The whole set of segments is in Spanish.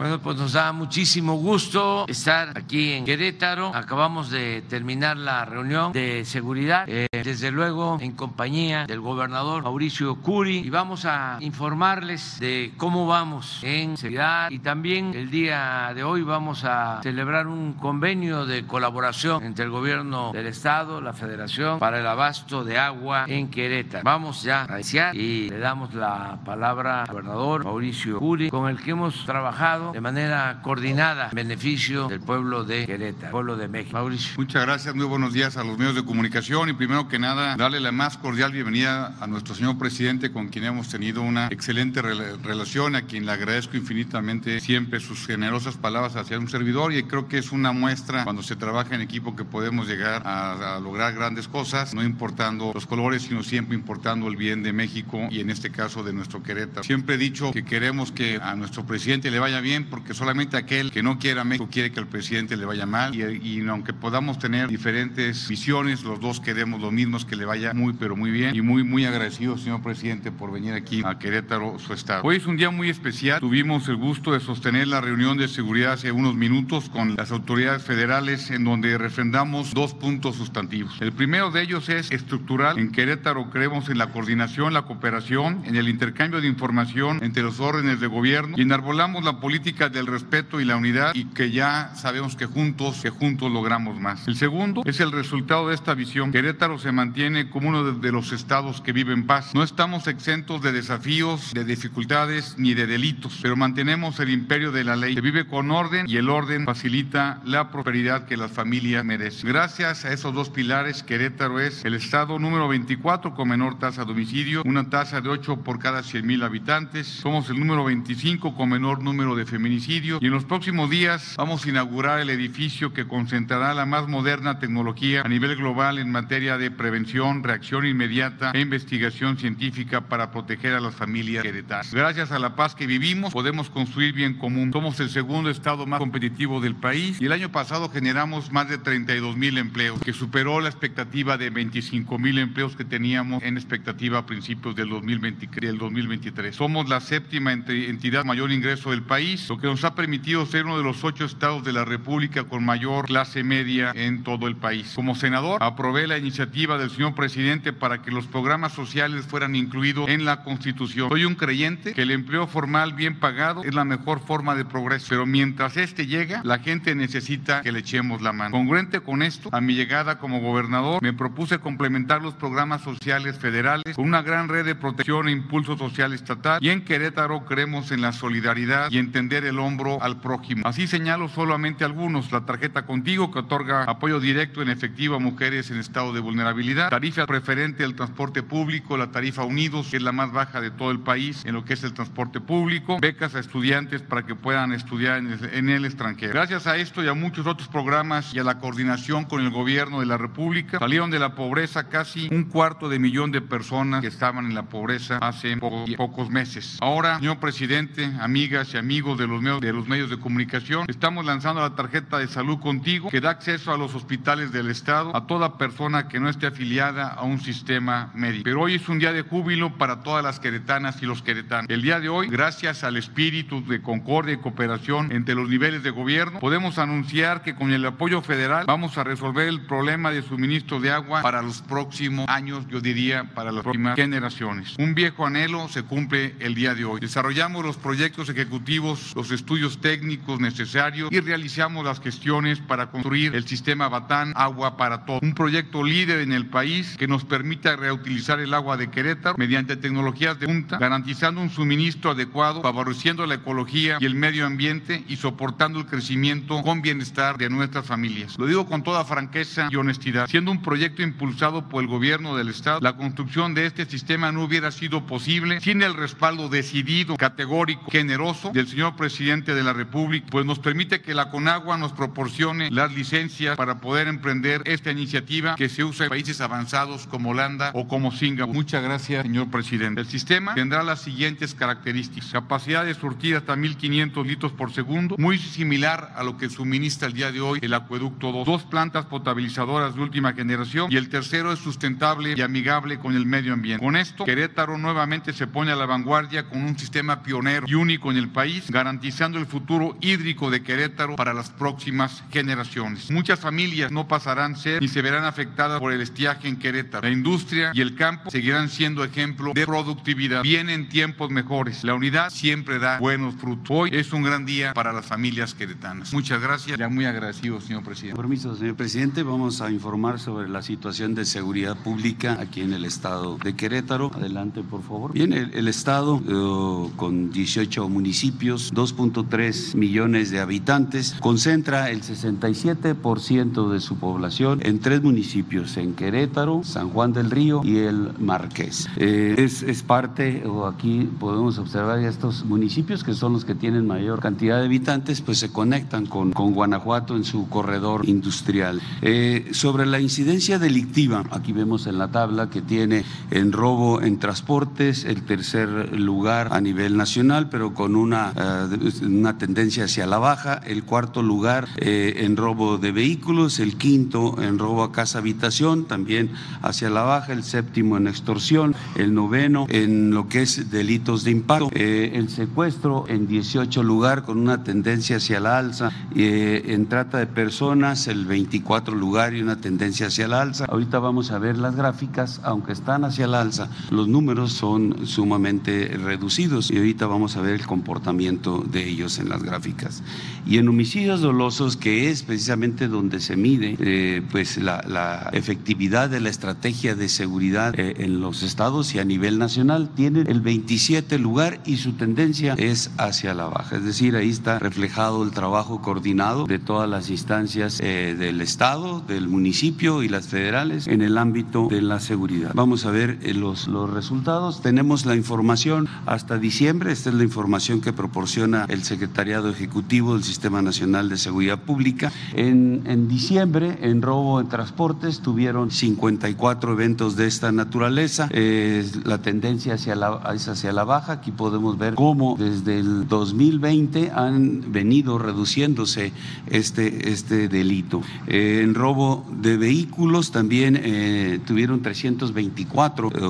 Bueno, pues nos da muchísimo gusto estar aquí en Querétaro. Acabamos de terminar la reunión de seguridad, eh, desde luego en compañía del gobernador Mauricio Curi, y vamos a informarles de cómo vamos en seguridad y también el día de hoy vamos a celebrar un convenio de colaboración entre el gobierno del estado, la federación, para el abasto de agua en Querétaro. Vamos ya a iniciar y le damos la palabra al gobernador Mauricio Curi, con el que hemos trabajado de manera coordinada en beneficio del pueblo de Querétaro, pueblo de México. Mauricio. Muchas gracias, muy buenos días a los medios de comunicación y primero que nada darle la más cordial bienvenida a nuestro señor presidente con quien hemos tenido una excelente relación, a quien le agradezco infinitamente siempre sus generosas palabras hacia un servidor y creo que es una muestra cuando se trabaja en equipo que podemos llegar a, a lograr grandes cosas, no importando los colores, sino siempre importando el bien de México y en este caso de nuestro Querétaro. Siempre he dicho que queremos que a nuestro presidente le vaya bien porque solamente aquel que no quiera México quiere que al presidente le vaya mal y, aunque podamos tener diferentes visiones, los dos queremos lo mismo, que le vaya muy pero muy bien y muy muy agradecido señor presidente por venir aquí a Querétaro, su estado. Hoy es un día muy especial, tuvimos el gusto de sostener la reunión de seguridad hace unos minutos con las autoridades federales en donde refrendamos dos puntos sustantivos. El primero de ellos es estructural. En Querétaro creemos en la coordinación, la cooperación, en el intercambio de información entre los órdenes de gobierno y enarbolamos la política del respeto y la unidad y que ya sabemos que juntos, que juntos logramos más. El segundo es el resultado de esta visión. Querétaro se mantiene como uno de los estados que vive en paz. No estamos exentos de desafíos, de dificultades ni de delitos, pero mantenemos el imperio de la ley. Se vive con orden y el orden facilita la prosperidad que las familias merecen. Gracias a esos dos pilares, Querétaro es el estado número 24 con menor tasa de homicidio, una tasa de 8 por cada 100 mil habitantes. Somos el número 25 con menor número de feminicidio y en los próximos días vamos a inaugurar el edificio que concentrará la más moderna tecnología a nivel global en materia de prevención, reacción inmediata e investigación científica para proteger a las familias queretanas. Gracias a la paz que vivimos podemos construir bien común. Somos el segundo estado más competitivo del país y el año pasado generamos más de 32 mil empleos, que superó la expectativa de 25 mil empleos que teníamos en expectativa a principios del, 2020, del 2023. Somos la séptima entidad mayor ingreso del país lo que nos ha permitido ser uno de los ocho estados de la República con mayor clase media en todo el país. Como senador, aprobé la iniciativa del señor presidente para que los programas sociales fueran incluidos en la Constitución. Soy un creyente que el empleo formal bien pagado es la mejor forma de progreso, pero mientras este llega, la gente necesita que le echemos la mano. Congruente con esto, a mi llegada como gobernador, me propuse complementar los programas sociales federales con una gran red de protección e impulso social estatal y en Querétaro creemos en la solidaridad y el hombro al prójimo. Así señalo solamente algunos, la tarjeta contigo que otorga apoyo directo en efectivo a mujeres en estado de vulnerabilidad, tarifa preferente al transporte público, la tarifa Unidos, que es la más baja de todo el país en lo que es el transporte público, becas a estudiantes para que puedan estudiar en el, extranjero. Gracias a esto y a muchos otros programas y a la coordinación con el gobierno de la República, salieron de la pobreza casi un cuarto de millón de personas que estaban en la pobreza hace pocos meses. Ahora, señor presidente, amigas y amigos de los, medios, de los medios de comunicación. Estamos lanzando la tarjeta de salud contigo que da acceso a los hospitales del Estado a toda persona que no esté afiliada a un sistema médico. Pero hoy es un día de júbilo para todas las queretanas y los queretanos. El día de hoy, gracias al espíritu de concordia y cooperación entre los niveles de gobierno, podemos anunciar que con el apoyo federal vamos a resolver el problema de suministro de agua para los próximos años, yo diría, para las próximas generaciones. Un viejo anhelo se cumple el día de hoy. Desarrollamos los proyectos ejecutivos los estudios técnicos necesarios y realizamos las gestiones para construir el sistema Batán Agua para Todos, un proyecto líder en el país que nos permita reutilizar el agua de Querétaro mediante tecnologías de punta, garantizando un suministro adecuado, favoreciendo la ecología y el medio ambiente y soportando el crecimiento con bienestar de nuestras familias. Lo digo con toda franqueza y honestidad. Siendo un proyecto impulsado por el gobierno del Estado, la construcción de este sistema no hubiera sido posible sin el respaldo decidido, categórico, generoso del señor presidente de la República, pues nos permite que la Conagua nos proporcione las licencias para poder emprender esta iniciativa que se usa en países avanzados como Holanda o como Singapur. Muchas gracias, señor presidente. El sistema tendrá las siguientes características. Capacidad de surtir hasta 1.500 litros por segundo, muy similar a lo que suministra el día de hoy el acueducto 2. Dos plantas potabilizadoras de última generación y el tercero es sustentable y amigable con el medio ambiente. Con esto, Querétaro nuevamente se pone a la vanguardia con un sistema pionero y único en el país, garantizando garantizando el futuro hídrico de Querétaro para las próximas generaciones. Muchas familias no pasarán ser ni se verán afectadas por el estiaje en Querétaro. La industria y el campo seguirán siendo ejemplo de productividad. Vienen tiempos mejores. La unidad siempre da buenos frutos. Hoy es un gran día para las familias queretanas. Muchas gracias. Ya muy agradecido, señor presidente. Permiso, señor presidente. Vamos a informar sobre la situación de seguridad pública aquí en el estado de Querétaro. Adelante, por favor. Bien, el, estado eh, con 18 municipios, 2.3 millones de habitantes, concentra el 67% de su población en tres municipios, en Querétaro, San Juan del Río y el Marqués. Eh, es, es, parte, o aquí podemos observar estos municipios que son los que tienen mayor cantidad de habitantes, pues se conectan con, con Guanajuato en su corredor industrial. Eh, sobre la incidencia delictiva, aquí vemos en la tabla que tiene en robo en transportes el tercer lugar a nivel nacional, pero con una, eh, una tendencia hacia la baja, el cuarto lugar en robo de vehículos, el quinto en robo a casa habitación, también hacia la baja, el séptimo en extorsión, el noveno en lo que es delitos de impacto, eh, el secuestro en 18 lugar con una tendencia hacia la alza, eh, en trata de personas el 24 lugar y una tendencia hacia la alza. Ahorita vamos a ver las gráficas, aunque están hacia la alza, los números son sumamente reducidos y ahorita vamos a ver el comportamiento de ellos en las gráficas. Y en homicidios dolosos, que es precisamente donde se mide eh, pues la, la, efectividad de la estrategia de seguridad en los estados y a nivel nacional, tiene el 27 lugar y su tendencia es hacia la baja. Es decir, ahí está reflejado el trabajo coordinado de todas las instancias eh, del Estado, del municipio y las federales en el ámbito de la seguridad. Vamos a ver eh, los, los resultados. Tenemos la información hasta diciembre. Esta es la información que proporciona el Secretariado Ejecutivo del Sistema Nacional de Seguridad Pública. En, en diciembre, en robo de transportes, tuvieron 54 eventos de esta naturaleza. Eh, la tendencia hacia la, es hacia la baja. Aquí podemos ver cómo desde el 2020 han venido reduciéndose este, este delito. Eh, en robo de vehículos también eh, tuvieron 324 eh,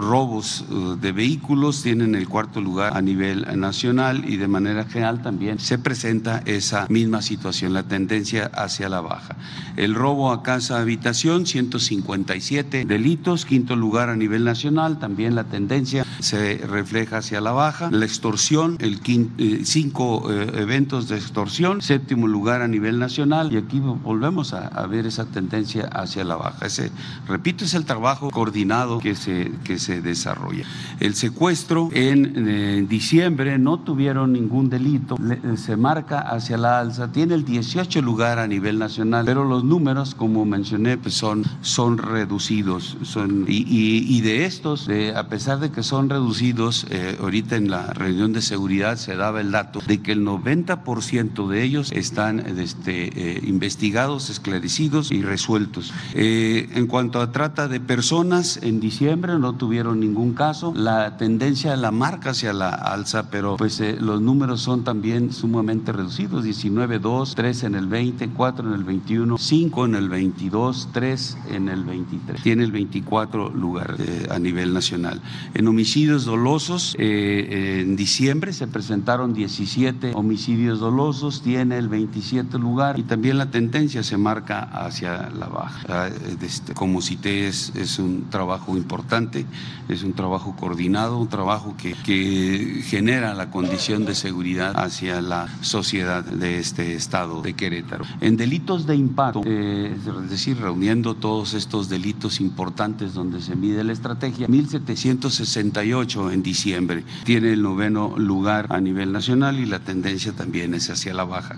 robos de vehículos, tienen el cuarto lugar a nivel nacional y de manera general también se presenta esa misma situación, la tendencia hacia la baja. El robo a casa habitación, 157 delitos, quinto lugar a nivel nacional, también la tendencia se refleja hacia la baja. La extorsión, el eh, cinco eh, eventos de extorsión, séptimo lugar a nivel nacional y aquí volvemos a, ver esa tendencia hacia la baja. Ese, repito, es el trabajo coordinado que se, que se desarrolla. El secuestro en, diciembre no tuvieron ningún delito, se marca hacia la alza, tiene el 18 lugar a nivel nacional, pero los números, como mencioné, pues son, son reducidos. Son, y, de estos, a pesar de que son reducidos, eh, ahorita en la reunión de seguridad se daba el dato de que el 90% de ellos están este, eh, investigados, esclarecidos y resueltos. Eh, en cuanto a trata de personas, en diciembre no tuvieron ningún caso. La tendencia la marca hacia la alza, pero pues los números son también sumamente reducidos. 19, 2, 3 en el 20, 4 en el 21, 5 en el 22, 3 en el 23. Tiene el 24 lugar a nivel nacional. En homicidios dolosos, eh, en diciembre se presentaron 17 homicidios dolosos, tiene el 27 lugar y también la tendencia se marca hacia la baja. Ah, este, como cité, es, es un trabajo importante, es un trabajo coordinado, un trabajo que genera la condición de seguridad hacia la sociedad de este estado de Querétaro. En delitos de impacto, eh, es decir, reuniendo todos estos delitos importantes donde se mide la estrategia, 1768 en diciembre. Tiene el noveno lugar a nivel nacional y la tendencia también es hacia la baja.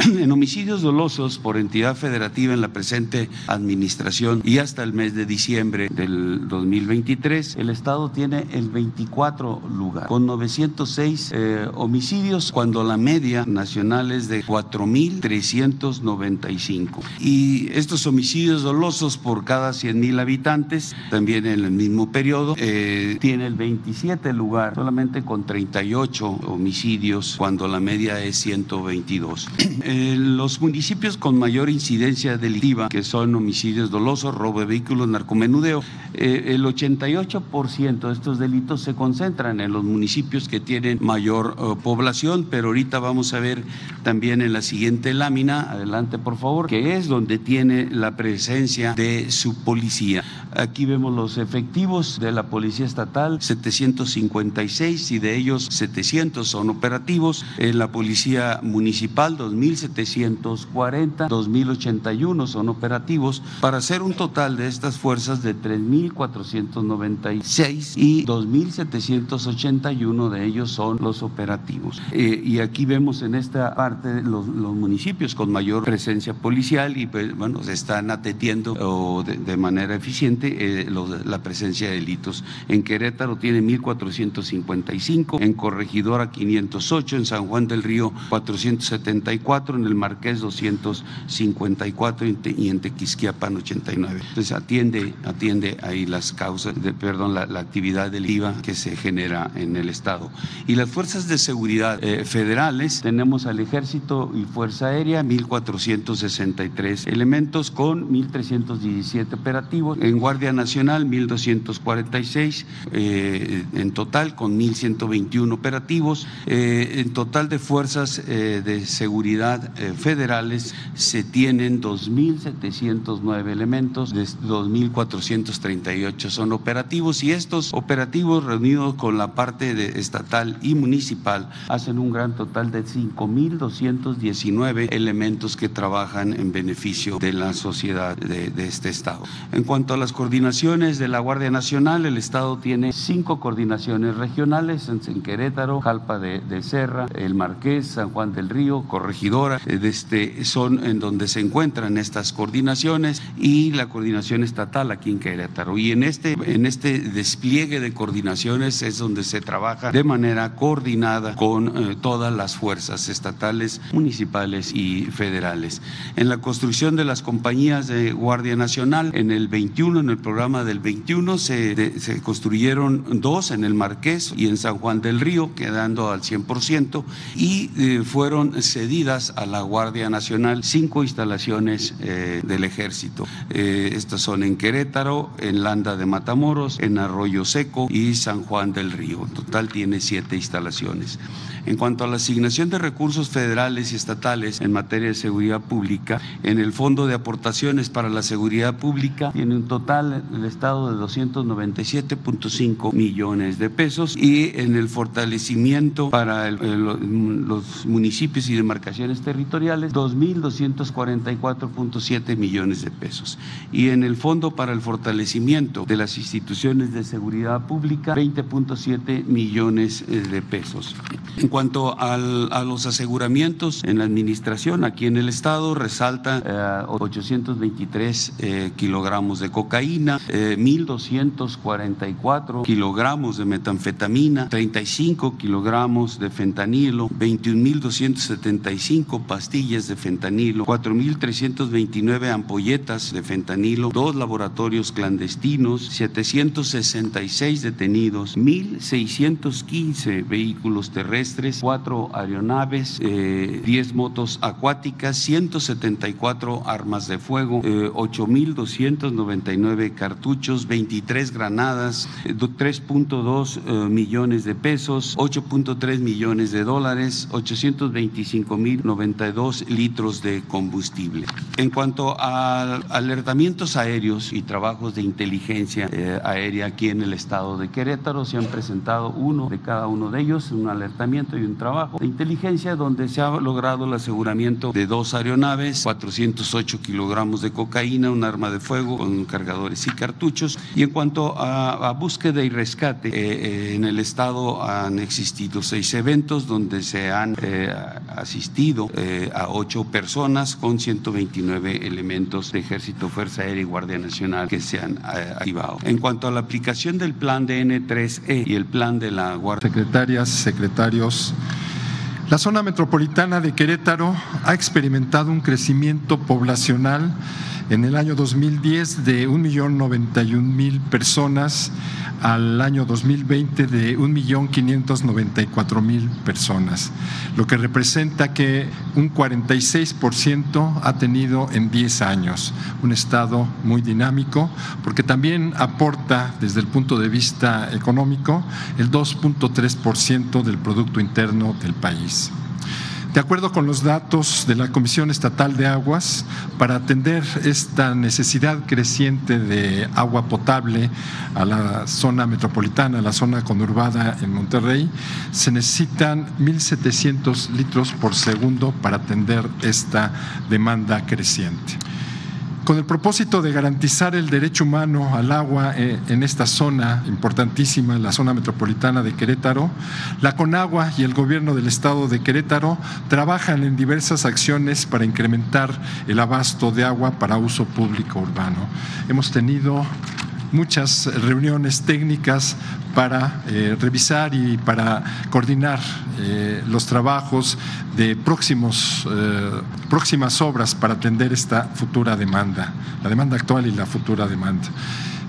En homicidios dolosos por entidad federativa en la presente administración y hasta el mes de diciembre del 2023, el Estado tiene el 24 lugar, con 906 eh, homicidios, cuando la media nacional es de 4.395. Y estos homicidios dolosos por cada 100.000 habitantes, también en el mismo periodo, eh, tiene el 27 lugar, solamente con 38 homicidios, cuando la media es 122. los municipios con mayor incidencia delictiva, que son homicidios dolosos, robo de vehículos, narcomenudeo, eh, el 88% de estos delitos se concentran en los municipios que tienen mayor eh, población, pero ahorita vamos a ver también en la siguiente lámina, adelante por favor, que es donde tiene la presencia de su policía. Aquí vemos los efectivos de la Policía Estatal, 756 y de ellos 700 son operativos. En la Policía Municipal, 2.740, 2.081 son operativos, para hacer un total de estas fuerzas de 3.496 y 2.781 de ellos son los operativos. Eh, y aquí vemos en esta parte los, municipios con mayor presencia policial y pues, bueno, se están atendiendo de, manera eficiente eh, la presencia de delitos. En Querétaro tiene 1.455, en Corregidora 508, en San Juan del Río 474, en el Marqués 254 y en Tequisquiapan 89. Entonces atiende, atiende ahí las causas, de, perdón, la, actividad del IVA que se genera en el Estado. Y las fuerzas de seguridad eh, federales, tenemos al Ejército y Fuerza Aérea, 1.463 elementos con 1.317 operativos. En Guardia Nacional, 1.246 eh, en total, con 1.121 operativos. Eh, en total de fuerzas de seguridad federales se tienen 2.709 elementos, de 2.438 son operativos y estos operativos reunidos con la parte estatal y municipal hacen un gran total de 5.219 elementos que trabajan en beneficio de la sociedad de, de, este estado. En cuanto a las coordinaciones de la Guardia Nacional, el estado tiene cinco coordinaciones regionales en, Querétaro, Jalpa de, de, Serra, El Marqués, San Juan del Río, Corregidora, este, son en donde se encuentran estas coordinaciones y la coordinación estatal aquí en Querétaro. Y en este, en este despliegue de coordinaciones es donde se trabaja de manera coordinada con eh, todas las fuerzas estatales, municipales y federales. En la construcción de las compañías de Guardia Nacional, en el 21, en el programa del 21, se, construyeron dos en el Marqués y en San Juan del Río, quedando al 100%, y eh, fueron cedidas a la Guardia Nacional cinco instalaciones eh, del ejército. Estas son en Querétaro, en Landa de Matamoros, en Arroyo Seco y San Juan del Río. En total tiene siete instalaciones. En cuanto a la asignación de recursos federales y estatales en materia de seguridad pública, en el Fondo de Aportaciones para la Seguridad Pública tiene un total el Estado de 297.5 millones de pesos y en el fortalecimiento para los municipios y demarcaciones territoriales 2.244.7 millones de pesos. Y en el Fondo para el Fortalecimiento de las Instituciones de Seguridad Pública 20.7 millones eh, de pesos. En cuanto a los aseguramientos en la administración, aquí en el Estado resalta eh, 823 eh, kilogramos de cocaína, eh, 1.244 kilogramos de metanfetamina, 35 kilogramos de fentanilo, 21.275 pastillas de fentanilo, 4.329 ampolletas de fentanilo, dos laboratorios clandestinos, 766 detenidos, 1.615 vehículos terrestres, cuatro aeronaves, eh, 10 motos acuáticas, 174 armas de fuego, eh, 8.299 cartuchos, 23 granadas, eh, 3.2 eh, millones de pesos, 8.3 millones de dólares, 825.092 litros de combustible. En cuanto a alertamientos aéreos y trabajos de inteligencia eh, aérea aquí en el estado de Querétaro, se han presentado uno de cada uno de ellos, un alertamiento y un trabajo de inteligencia donde se ha logrado el aseguramiento de dos aeronaves, 408 kilogramos de cocaína, un arma de fuego con cargadores y cartuchos. Y en cuanto a, búsqueda y rescate, eh, eh, en el estado han existido seis eventos donde se han eh, asistido eh, a ocho personas con 129 elementos de Ejército, Fuerza Aérea y Guardia Nacional que se han eh, activado. En cuanto a la aplicación del plan de N3E y el plan de la Guardia. Secretarias, secretarios. La zona metropolitana de Querétaro ha experimentado un crecimiento poblacional en el año 2010 de 1.091.000 personas al año 2020 de 1.594.000 personas, lo que representa que un 46% ha tenido en 10 años, un estado muy dinámico, porque también aporta desde el punto de vista económico el 2.3% del Producto Interno del país. De acuerdo con los datos de la Comisión Estatal de Aguas, para atender esta necesidad creciente de agua potable a la zona metropolitana, a la zona conurbada en Monterrey, se necesitan 1.700 litros por segundo para atender esta demanda creciente con el propósito de garantizar el derecho humano al agua eh, en esta zona importantísima, la zona metropolitana de Querétaro, la CONAGUA y el gobierno del estado de Querétaro trabajan en diversas acciones para incrementar el abasto de agua para uso público urbano. Hemos tenido muchas reuniones técnicas para eh, revisar y para coordinar eh, los trabajos de próximos, eh, próximas obras para atender esta futura demanda, la demanda actual y la futura demanda.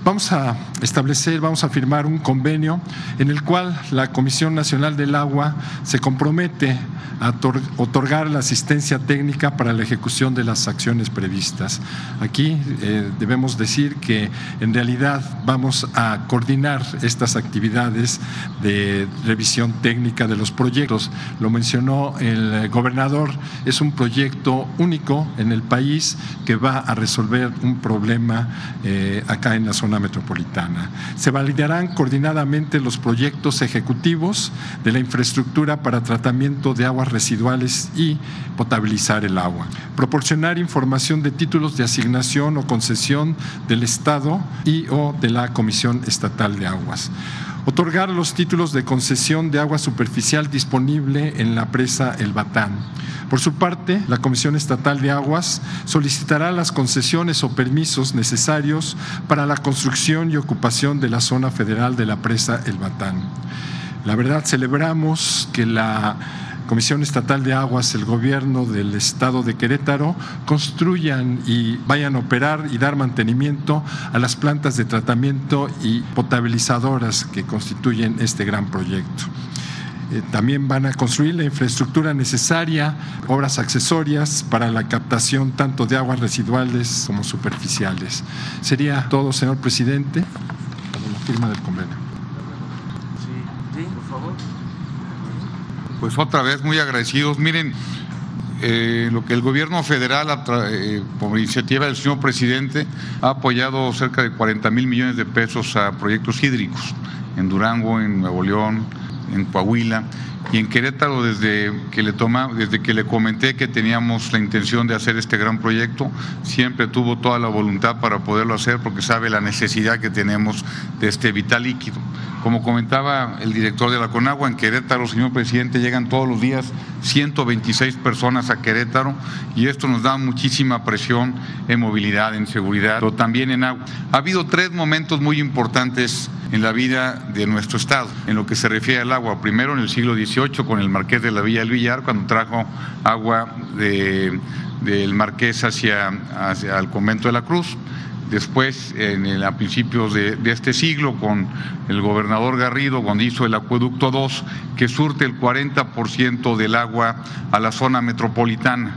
Vamos a establecer, vamos a firmar un convenio en el cual la Comisión Nacional del Agua se compromete a otorgar la asistencia técnica para la ejecución de las acciones previstas. Aquí eh, debemos decir que en realidad vamos a coordinar estas actividades de revisión técnica de los proyectos. Lo mencionó el gobernador, es un proyecto único en el país que va a resolver un problema eh, acá en la zona metropolitana. Se validarán coordinadamente los proyectos ejecutivos de la infraestructura para tratamiento de aguas residuales y potabilizar el agua. Proporcionar información de títulos de asignación o concesión del Estado y o de la Comisión Estatal de Aguas otorgar los títulos de concesión de agua superficial disponible en la presa El Batán por su parte, la Comisión Estatal de Aguas solicitará las concesiones o permisos necesarios para la construcción y ocupación de la zona federal de la presa El Batán. La verdad, celebramos que la Comisión Estatal de Aguas, el gobierno del estado de Querétaro, construyan y vayan a operar y dar mantenimiento a las plantas de tratamiento y potabilizadoras que constituyen este gran proyecto. Eh, también van a construir la infraestructura necesaria, obras accesorias para la captación tanto de aguas residuales como superficiales. Sería todo, señor presidente, la firma del convenio. Sí, por favor. Pues otra vez muy agradecidos. Miren, eh, lo que el gobierno federal, eh, por iniciativa del señor presidente, ha apoyado cerca de 40 mil millones de pesos a proyectos hídricos en Durango, en Nuevo León, en Coahuila y en Querétaro desde que le toma, desde que le comenté que teníamos la intención de hacer este gran proyecto, siempre tuvo toda la voluntad para poderlo hacer porque sabe la necesidad que tenemos de este vital líquido. Como comentaba el director de la Conagua, en Querétaro, señor presidente, llegan todos los días 126 personas a Querétaro y esto nos da muchísima presión en movilidad, en seguridad, pero también en agua. Ha habido tres momentos muy importantes en la vida de nuestro Estado, en lo que se refiere al agua. Primero en el siglo Con el Marqués de la Villa del Villar, cuando trajo agua del Marqués hacia, hacia el convento de la Cruz. Después a principios de, de, este siglo con el gobernador Garrido cuando hizo el acueducto 2 que surte el 40% del agua a la zona metropolitana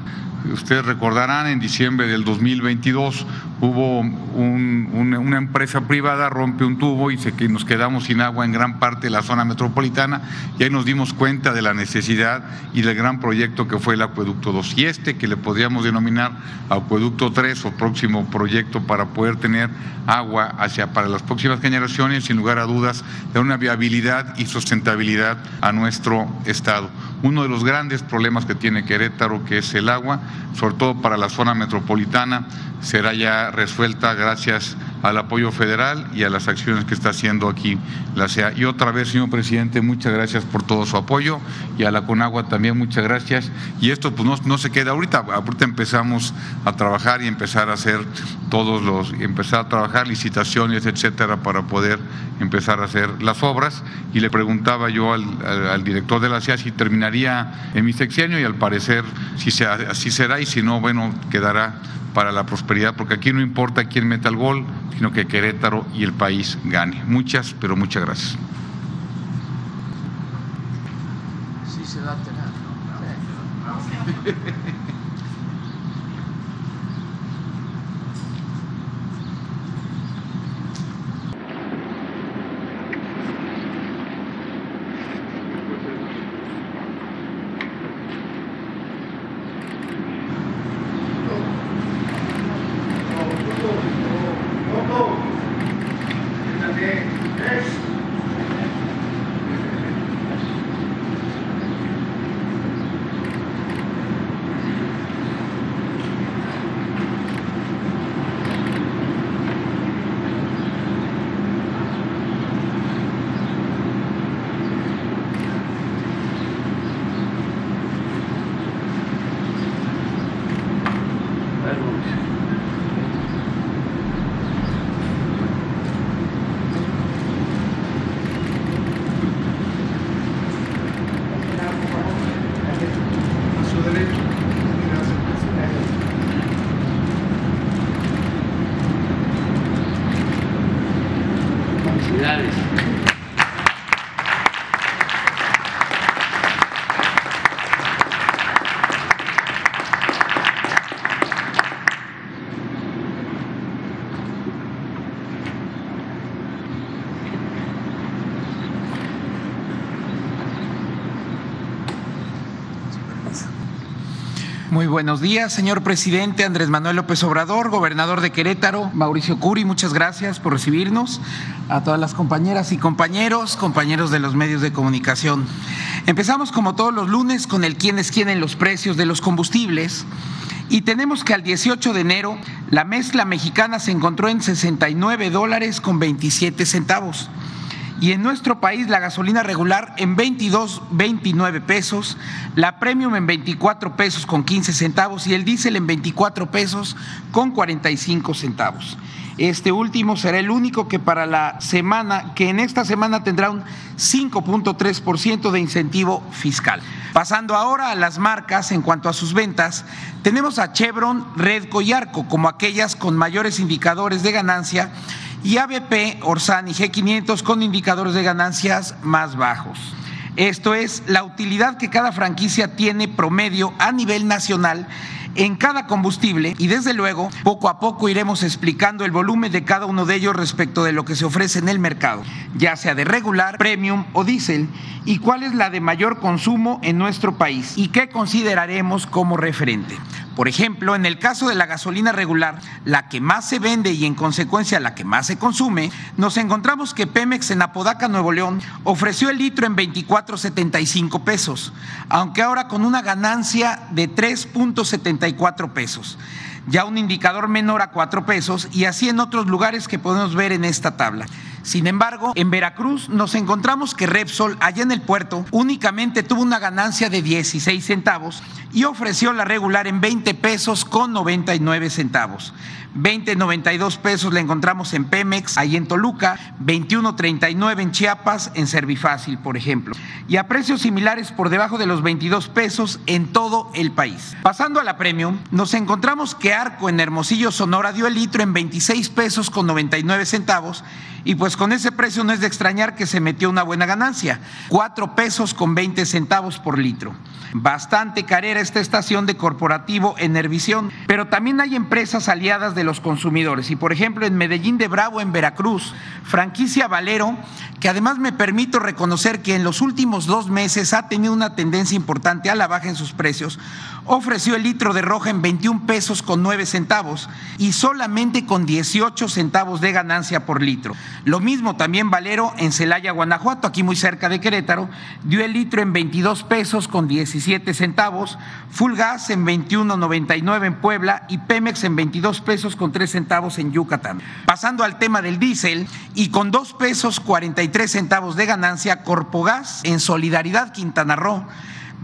ustedes recordarán, en diciembre del 2022 hubo una empresa privada, rompe un tubo y se, que nos quedamos sin agua en gran parte de la zona metropolitana y ahí nos dimos cuenta de la necesidad y del gran proyecto que fue el Acueducto 2. Y este, que le podríamos denominar Acueducto 3 o próximo proyecto para poder tener agua hacia para las próximas generaciones, sin lugar a dudas, de una viabilidad y sustentabilidad a nuestro Estado. Uno de los grandes problemas que tiene Querétaro, que es el agua, sobre todo para la zona metropolitana, será ya resuelta gracias al apoyo federal y a las acciones que está haciendo aquí la CEA. Y otra vez, señor presidente, muchas gracias por todo su apoyo y a la Conagua también muchas gracias. Y esto pues no, no se queda ahorita, ahorita empezamos a trabajar y empezar a hacer todos los, empezar a trabajar licitaciones, etcétera, para poder empezar a hacer las obras. Y le preguntaba yo al, director de la CEA si terminaría en mi sexenio y al parecer si así será y si no, bueno, quedará para la prosperidad, porque aquí no importa quién meta el gol, sino que Querétaro y el país gane. Muchas, pero muchas gracias. Sí se va a tener. Felicidades. Muy buenos días, señor presidente Andrés Manuel López Obrador, gobernador de Querétaro, Mauricio Curi, muchas gracias por recibirnos, a todas las compañeras y compañeros, compañeros de los medios de comunicación. Empezamos como todos los lunes con el quién es quién en los precios de los combustibles. Y tenemos que al 18 de enero la mezcla mexicana se encontró en 69 dólares con 27 centavos y en nuestro país la gasolina regular en 22, 29 pesos, la premium en 24 pesos con 15 centavos y el diésel en 24 pesos con 45 centavos. Este último será el único que para la semana, que en esta semana tendrá un 5.3% de incentivo fiscal. Pasando ahora a las marcas en cuanto a sus ventas, tenemos a Chevron, Redco y Arco como aquellas con mayores indicadores de ganancia y ABP, Orsan y G500 con indicadores de ganancias más bajos. Esto es la utilidad que cada franquicia tiene promedio a nivel nacional en cada combustible y desde luego poco a poco iremos explicando el volumen de cada uno de ellos respecto de lo que se ofrece en el mercado, ya sea de regular, premium o diésel, y cuál es la de mayor consumo en nuestro país y qué consideraremos como referente. Por ejemplo, en el caso de la gasolina regular, la que más se vende y en consecuencia la que más se consume, nos encontramos que Pemex en Apodaca, Nuevo León, ofreció el litro en 24.75 pesos, aunque ahora con una ganancia de 3.74 pesos ya un indicador menor a cuatro pesos y así en otros lugares que podemos ver en esta tabla. Sin embargo, en Veracruz nos encontramos que Repsol, allá en el puerto, únicamente tuvo una ganancia de 16 centavos y ofreció la regular en 20 pesos con 99 centavos. 20.92 pesos la encontramos en Pemex, ahí en Toluca, 21.39 en Chiapas, en Servifácil, por ejemplo. Y a precios similares por debajo de los 22 pesos en todo el país. Pasando a la Premium, nos encontramos que Arco en Hermosillo, Sonora dio el litro en 26 pesos con 99 centavos y pues con ese precio no es de extrañar que se metió una buena ganancia, 4 pesos con 20 centavos por litro. Bastante carera esta estación de corporativo Enervisión, pero también hay empresas aliadas de los consumidores. Y por ejemplo, en Medellín de Bravo, en Veracruz, franquicia Valero, que además me permito reconocer que en los últimos dos meses ha tenido una tendencia importante a la baja en sus precios, ofreció el litro de roja en 21 pesos con 9 centavos y solamente con 18 centavos de ganancia por litro. Lo mismo también Valero en Celaya, Guanajuato, aquí muy cerca de Querétaro, dio el litro en 22 pesos con 17 centavos, Full Gas en 21.99 en Puebla y Pemex en 22 pesos con 3 centavos en Yucatán. Pasando al tema del diésel y con 2 pesos 43 centavos de ganancia, Corpogas en Solidaridad Quintana Roo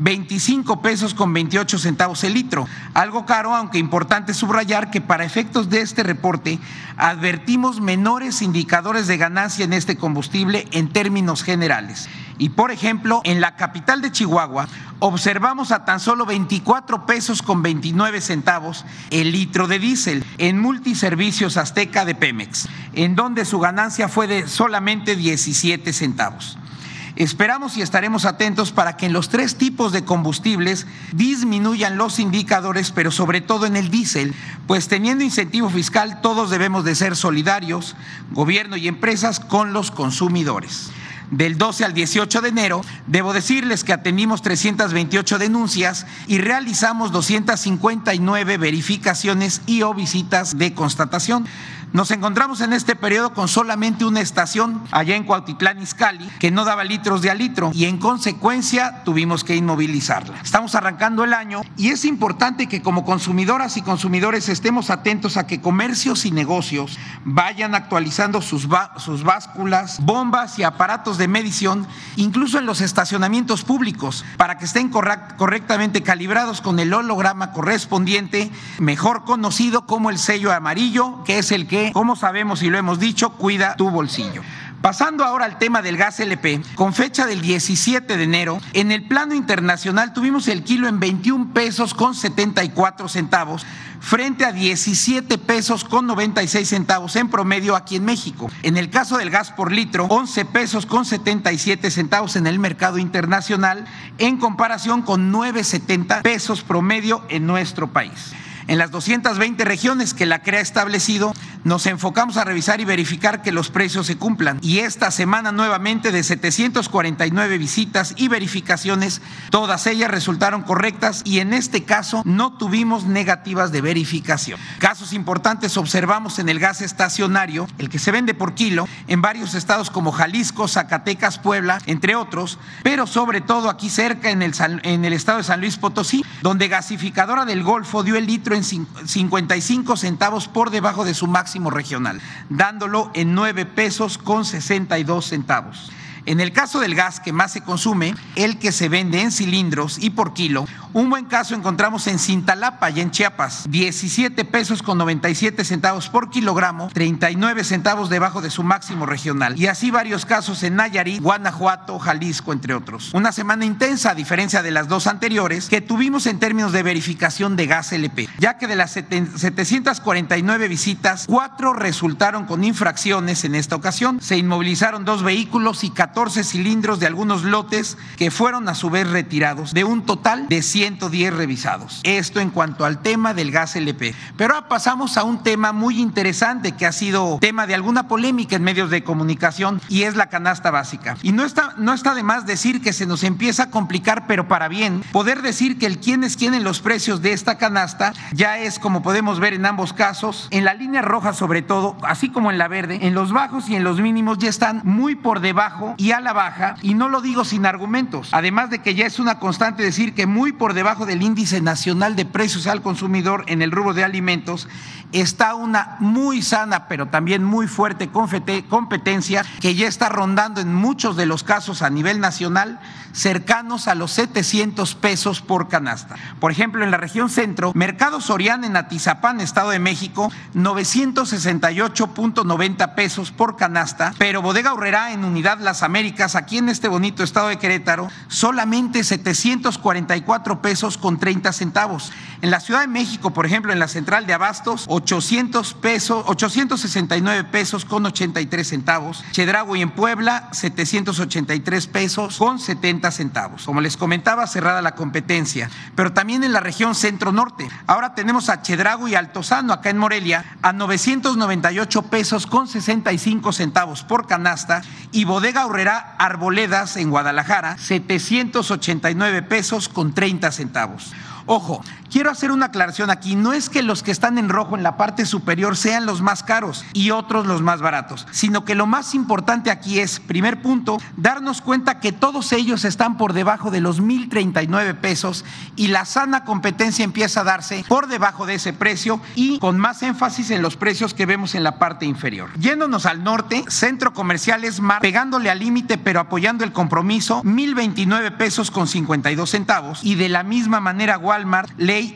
25 pesos con 28 centavos el litro. Algo caro, aunque importante subrayar que para efectos de este reporte advertimos menores indicadores de ganancia en este combustible en términos generales. Y por ejemplo, en la capital de Chihuahua observamos a tan solo 24 pesos con 29 centavos el litro de diésel en multiservicios Azteca de Pemex, en donde su ganancia fue de solamente 17 centavos. Esperamos y estaremos atentos para que en los tres tipos de combustibles disminuyan los indicadores, pero sobre todo en el diésel, pues teniendo incentivo fiscal todos debemos de ser solidarios, gobierno y empresas, con los consumidores del 12 al 18 de enero, debo decirles que atendimos 328 denuncias y realizamos 259 verificaciones y o visitas de constatación. Nos encontramos en este periodo con solamente una estación allá en Cuautitlán Izcalli que no daba litros de a litro y en consecuencia tuvimos que inmovilizarla. Estamos arrancando el año y es importante que como consumidoras y consumidores estemos atentos a que comercios y negocios vayan actualizando sus, sus básculas, bombas y aparatos de medición, incluso en los estacionamientos públicos, para que estén correctamente calibrados con el holograma correspondiente, mejor conocido como el sello amarillo, que es el que como sabemos y lo hemos dicho, cuida tu bolsillo. Pasando ahora al tema del gas LP, con fecha del 17 de enero, en el plano internacional tuvimos el kilo en 21 pesos con 74 centavos frente a 17 pesos con 96 centavos en promedio aquí en México. En el caso del gas por litro, 11 pesos con 77 centavos en el mercado internacional en comparación con 9,70 pesos promedio en nuestro país. En las 220 regiones que la CREA ha establecido, nos enfocamos a revisar y verificar que los precios se cumplan. Y esta semana nuevamente de 749 visitas y verificaciones, todas ellas resultaron correctas y en este caso no tuvimos negativas de verificación. Casos importantes observamos en el gas estacionario, el que se vende por kilo, en varios estados como Jalisco, Zacatecas, Puebla, entre otros, pero sobre todo aquí cerca en el, en el estado de San Luis Potosí, donde Gasificadora del Golfo dio el litro en 55 centavos por debajo de su máximo regional, dándolo en 9 pesos con 62 centavos. En el caso del gas que más se consume, el que se vende en cilindros y por kilo, un buen caso encontramos en Cintalapa y en Chiapas, 17 pesos con 97 centavos por kilogramo, 39 centavos debajo de su máximo regional. Y así varios casos en Nayarit, Guanajuato, Jalisco, entre otros. Una semana intensa, a diferencia de las dos anteriores, que tuvimos en términos de verificación de gas LP, ya que de las 749 visitas, cuatro resultaron con infracciones en esta ocasión. Se inmovilizaron dos vehículos y 14 cilindros de algunos lotes que fueron a su vez retirados, de un total de 100 110 revisados. Esto en cuanto al tema del gas LP. Pero ahora pasamos a un tema muy interesante que ha sido tema de alguna polémica en medios de comunicación y es la canasta básica. Y no está, no está de más decir que se nos empieza a complicar, pero para bien, poder decir que el quién es quién en los precios de esta canasta ya es, como podemos ver en ambos casos, en la línea roja sobre todo, así como en la verde, en los bajos y en los mínimos ya están muy por debajo y a la baja, y no lo digo sin argumentos, además de que ya es una constante decir que muy por debajo del índice nacional de precios al consumidor en el rubro de alimentos, está una muy sana, pero también muy fuerte competencia que ya está rondando en muchos de los casos a nivel nacional cercanos a los 700 pesos por canasta. Por ejemplo, en la región centro, Mercado Soriana en Atizapán, Estado de México, 968.90 pesos por canasta, pero Bodega Horrera en Unidad Las Américas, aquí en este bonito estado de Querétaro, solamente 744 pesos con 30 centavos. En la Ciudad de México, por ejemplo, en la central de Abastos, 800 pesos, 869 pesos con 83 centavos. Chedraui en Puebla, 783 pesos con 70 centavos. Como les comentaba, cerrada la competencia. Pero también en la región centro-norte. Ahora tenemos a Chedraui y Altozano, acá en Morelia, a 998 pesos con 65 centavos por canasta. Y Bodega Horrera Arboledas en Guadalajara, 789 pesos con 30 centavos. Ojo, quiero hacer una aclaración aquí. No es que los que están en rojo en la parte superior sean los más caros y otros los más baratos, sino que lo más importante aquí es, primer punto, darnos cuenta que todos ellos están por debajo de los 1.039 pesos y la sana competencia empieza a darse por debajo de ese precio y con más énfasis en los precios que vemos en la parte inferior. Yéndonos al norte, centro comercial es Mar, pegándole al límite pero apoyando el compromiso, 1.029 pesos con 52 centavos y de la misma manera Walmart,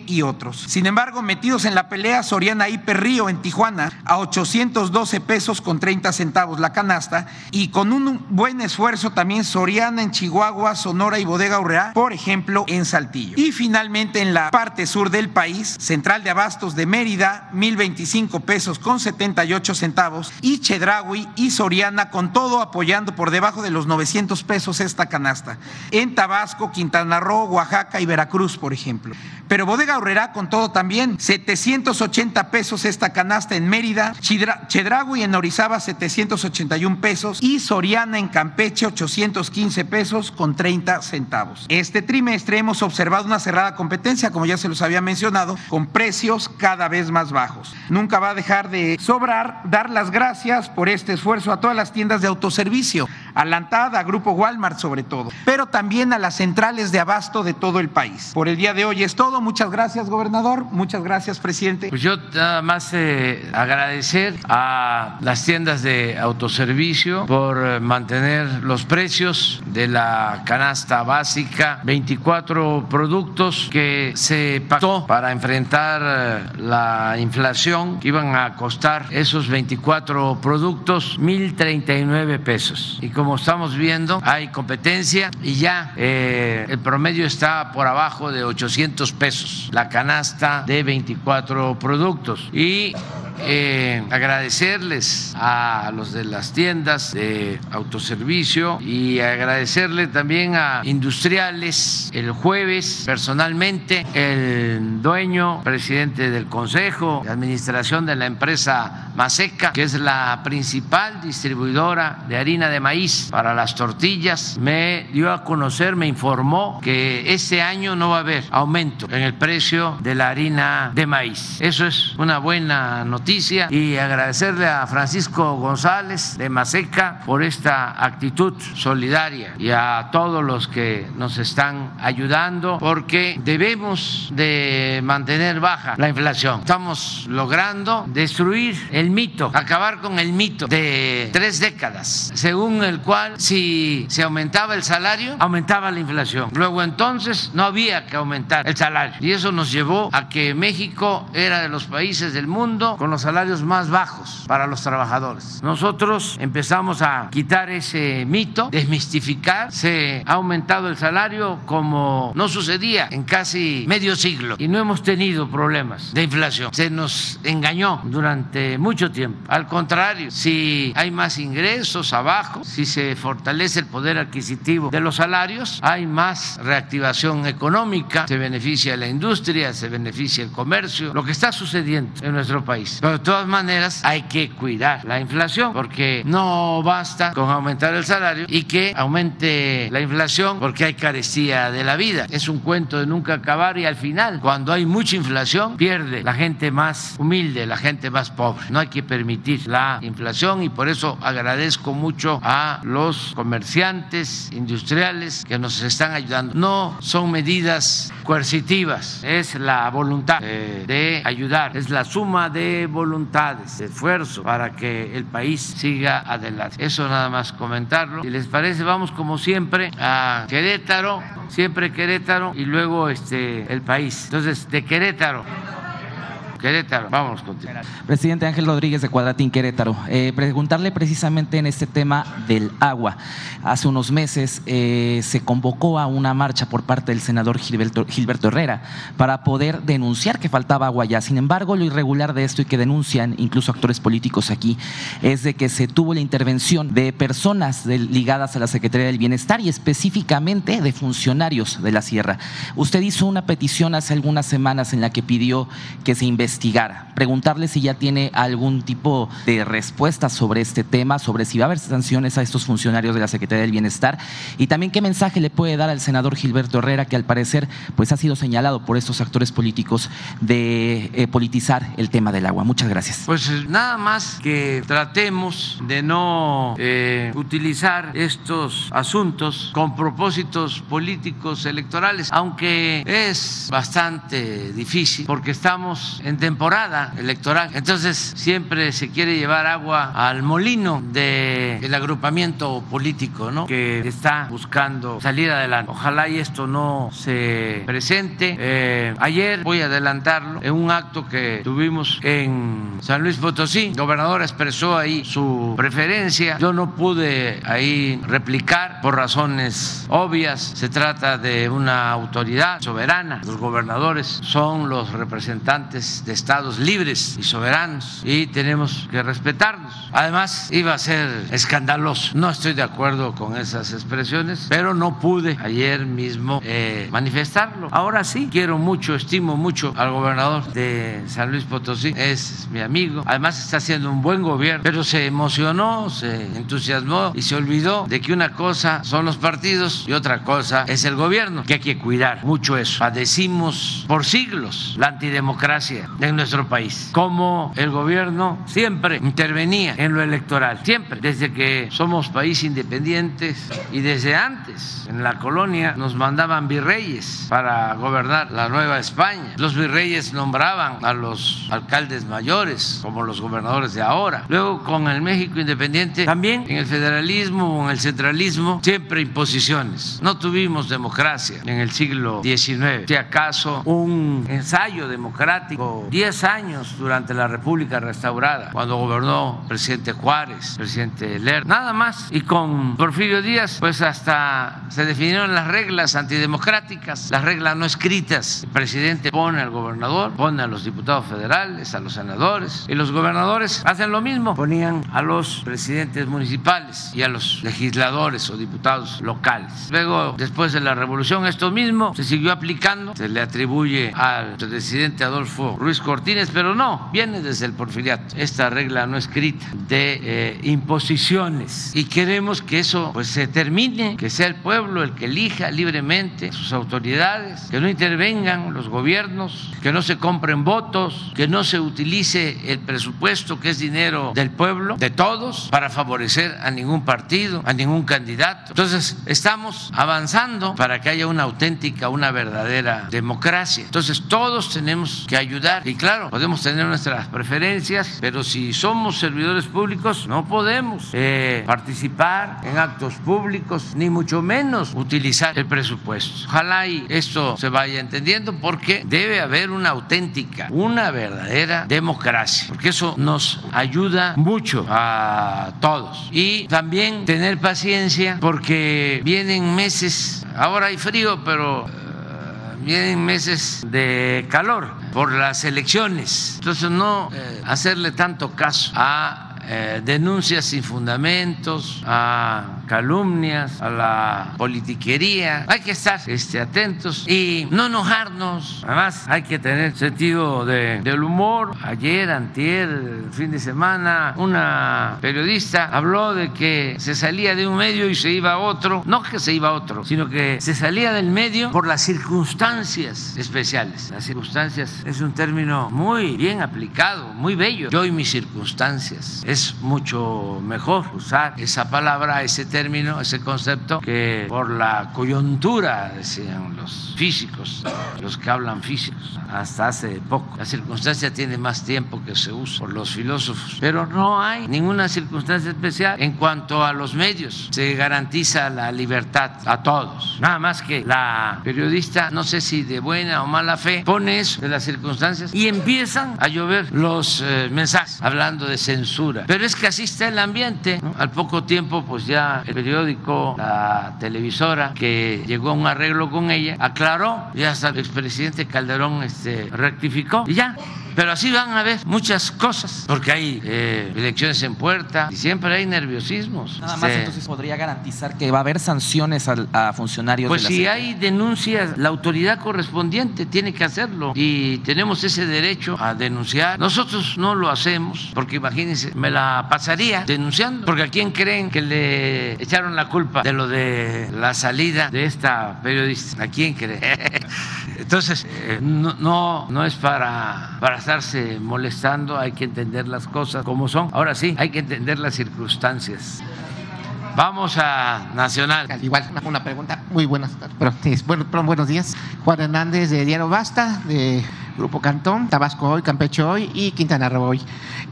Y otros. Sin embargo, metidos en la pelea, Soriana Hiper Río en Tijuana a 812 pesos con 30 centavos la canasta y con un buen esfuerzo también Soriana en Chihuahua, Sonora y Bodega Urrea, por ejemplo, en Saltillo. Y finalmente en la parte sur del país, Central de Abastos de Mérida, 1.025 pesos con 78 centavos y Chedraui y Soriana con todo apoyando por debajo de los 900 pesos esta canasta. En Tabasco, Quintana Roo, Oaxaca y Veracruz, por ejemplo. Pero Bodega Horrera con todo también, 780 pesos esta canasta en Mérida, Chedragui en Orizaba 781 pesos y Soriana en Campeche 815 pesos con 30 centavos. Este trimestre hemos observado una cerrada competencia, como ya se los había mencionado, con precios cada vez más bajos. Nunca va a dejar de sobrar dar las gracias por este esfuerzo a todas las tiendas de autoservicio, a la a Grupo Walmart sobre todo, pero también a las centrales de abasto de todo el país. Por el día de hoy es todo. Muchas gracias, gobernador. Muchas gracias, presidente. Pues yo nada más eh, agradecer a las tiendas de autoservicio por eh, mantener los precios de la canasta básica, 24 productos que se pactó para enfrentar eh, la inflación que iban a costar esos 24 productos 1.039 pesos. Y como estamos viendo, hay competencia y ya el promedio está por abajo de 800 pesos la canasta de 24 productos. Y eh, agradecerles a los de las tiendas de autoservicio y agradecerle también a industriales el jueves personalmente el dueño, presidente del consejo de administración de la empresa Maseca, que es la principal distribuidora de harina de maíz para las tortillas, me dio a conocer, me informó que este año no va a haber aumento en el precio de la harina de maíz. Eso es una buena noticia y agradecerle a Francisco González de Maseca por esta actitud solidaria y a todos los que nos están ayudando porque debemos de mantener baja la inflación. Estamos logrando destruir el mito, acabar con el mito de tres décadas, según el cual si se aumentaba el salario, aumentaba la inflación. Luego entonces no había que aumentar el salario y eso nos llevó a que México era de los países del mundo con los salarios más bajos para los trabajadores. Nosotros empezamos a quitar ese mito, desmistificar, se ha aumentado el salario como no sucedía en casi medio siglo y no hemos tenido problemas de inflación. Se nos engañó durante mucho tiempo. Al contrario, si hay más ingresos abajo, si se fortalece el poder adquisitivo de los salarios, hay más reactivación económica, se beneficia la industria, se beneficia el comercio, lo que está sucediendo en nuestro país de todas maneras hay que cuidar la inflación porque no basta con aumentar el salario y que aumente la inflación porque hay carestía de la vida. Es un cuento de nunca acabar y al final, cuando hay mucha inflación, pierde la gente más humilde, la gente más pobre. No hay que permitir la inflación y por eso agradezco mucho a los comerciantes industriales que nos están ayudando. No son medidas coercitivas, es la voluntad eh, de ayudar, es la suma de voluntad voluntades, de esfuerzo para que el país siga adelante. Eso nada más comentarlo. Si les parece, vamos como siempre a Querétaro, siempre Querétaro y luego este el país. Entonces, de Querétaro. Querétaro, vamos contigo. Presidente Ángel Rodríguez de Cuadratín Querétaro, eh, preguntarle precisamente en este tema del agua. Hace unos meses eh, se convocó a una marcha por parte del senador Gilberto, Gilberto, Herrera para poder denunciar que faltaba agua ya. Sin embargo, lo irregular de esto y que denuncian incluso actores políticos aquí es de que se tuvo la intervención de personas ligadas a la Secretaría del Bienestar y específicamente de funcionarios de la Sierra. Usted hizo una petición hace algunas semanas en la que pidió que se investigue investigara. Preguntarle si ya tiene algún tipo de respuesta sobre este tema, sobre si va a haber sanciones a estos funcionarios de la Secretaría del Bienestar y también qué mensaje le puede dar al senador Gilberto Herrera, que al parecer pues, ha sido señalado por estos actores políticos de eh, politizar el tema del agua. Muchas gracias. Pues nada más que tratemos de no eh, utilizar estos asuntos con propósitos políticos electorales, aunque es bastante difícil porque estamos en temporada electoral. Entonces siempre se quiere llevar agua al molino del agrupamiento político, ¿no? Que está buscando salir adelante. Ojalá y esto no se presente. Eh, ayer voy a adelantarlo en un acto que tuvimos en San Luis Potosí. El gobernador expresó ahí su preferencia. Yo no pude ahí replicar por razones obvias. Se trata de una autoridad soberana. Los gobernadores son los representantes de estados libres y soberanos y tenemos que respetarnos. Además, iba a ser escandaloso. No estoy de acuerdo con esas expresiones, pero no pude ayer mismo eh, manifestarlo. Ahora sí, quiero mucho, estimo mucho al gobernador de San Luis Potosí. Es mi amigo. Además, está haciendo un buen gobierno, pero se emocionó, se entusiasmó y se olvidó de que una cosa son los partidos y otra cosa es el gobierno, que hay que cuidar mucho eso. Padecimos por siglos la antidemocracia en nuestro país, como el gobierno siempre intervenía en lo electoral, siempre, desde que somos país independientes y desde antes, en la colonia nos mandaban virreyes para gobernar la Nueva España. Los virreyes nombraban a los alcaldes mayores como los gobernadores de ahora. Luego con el México independiente, también en el federalismo o en el centralismo, siempre imposiciones. No tuvimos democracia en el siglo XIX. Si acaso un ensayo democrático, 10 años durante la República restaurada, cuando gobernó el presidente Juárez, presidente Ler, nada más. Y con Porfirio Díaz, pues hasta se definieron las reglas antidemocráticas, las reglas no escritas. El presidente pone al gobernador, pone a los diputados federales, a los senadores, y los gobernadores hacen lo mismo, ponían a los presidentes municipales y a los legisladores o diputados locales. Luego, después de la revolución, esto mismo se siguió aplicando, se le atribuye al presidente Adolfo Ruiz Cortines, pero no, viene desde el porfiriato, esta regla no escrita de eh, imposiciones. Y queremos que eso pues se termine, que sea el pueblo el que elija libremente sus autoridades, que no intervengan los gobiernos, que no se compren votos, que no se utilice el presupuesto que es dinero del pueblo, de todos, para favorecer a ningún partido, a ningún candidato. Entonces, estamos avanzando para que haya una auténtica, una verdadera democracia. Entonces, todos tenemos que ayudar. Y claro, podemos tener nuestras preferencias, pero si somos servidores públicos, no podemos eh, participar en actos públicos, ni mucho menos utilizar el presupuesto. Ojalá y esto se vaya entendiendo porque debe haber una auténtica, una verdadera democracia, porque eso nos ayuda mucho a todos. Y también tener paciencia porque vienen meses, ahora hay frío, pero vienen meses de calor por las elecciones. Entonces no eh, hacerle tanto caso a eh, denuncias sin fundamentos, a calumnias, a la politiquería. Hay que estar este, atentos y no enojarnos. Además, hay que tener sentido de, del humor. Ayer, antier, el fin de semana, una periodista habló de que se salía de un medio y se iba a otro. No que se iba a otro, sino que se salía del medio por las circunstancias especiales. Las circunstancias es un término muy bien aplicado, muy bello. Yo y mis circunstancias. Es mucho mejor usar esa palabra, ese término, ese concepto, que por la coyuntura, decían los físicos, los que hablan físicos, hasta hace poco. La circunstancia tiene más tiempo que se usa por los filósofos, pero no hay ninguna circunstancia especial en cuanto a los medios. Se garantiza la libertad a todos. Nada más que la periodista, no sé si de buena o mala fe, pone eso de las circunstancias y empiezan a llover los eh, mensajes hablando de censura. Pero es que así está el ambiente. ¿no? Al poco tiempo, pues ya el periódico, la televisora, que llegó a un arreglo con ella, aclaró y hasta el expresidente Calderón este, rectificó y ya. Pero así van a haber muchas cosas, porque hay eh, elecciones en puerta y siempre hay nerviosismos. Nada más Este, entonces podría garantizar que va a haber sanciones a, funcionarios Pues de la si hay denuncias, la autoridad correspondiente tiene que hacerlo y tenemos ese derecho a denunciar. Nosotros no lo hacemos porque imagínense, me la pasaría denunciando, porque a quién creen que le echaron la culpa de lo de la salida de esta periodista, ¿a quién creen? Entonces, eh, no, no, no es para, para estarse molestando, hay que entender las cosas como son. Ahora sí, hay que entender las circunstancias. Vamos a Nacional. Igual, una, pregunta. Muy buenas tardes. Bueno, buenos días. Juan Hernández de Diario Basta, de Grupo Cantón, Tabasco Hoy, Campeche Hoy y Quintana Roo Hoy.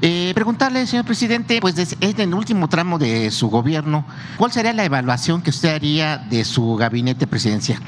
Eh, preguntarle, señor presidente, pues en el último tramo de su gobierno, ¿cuál sería la evaluación que usted haría de su gabinete presidencial?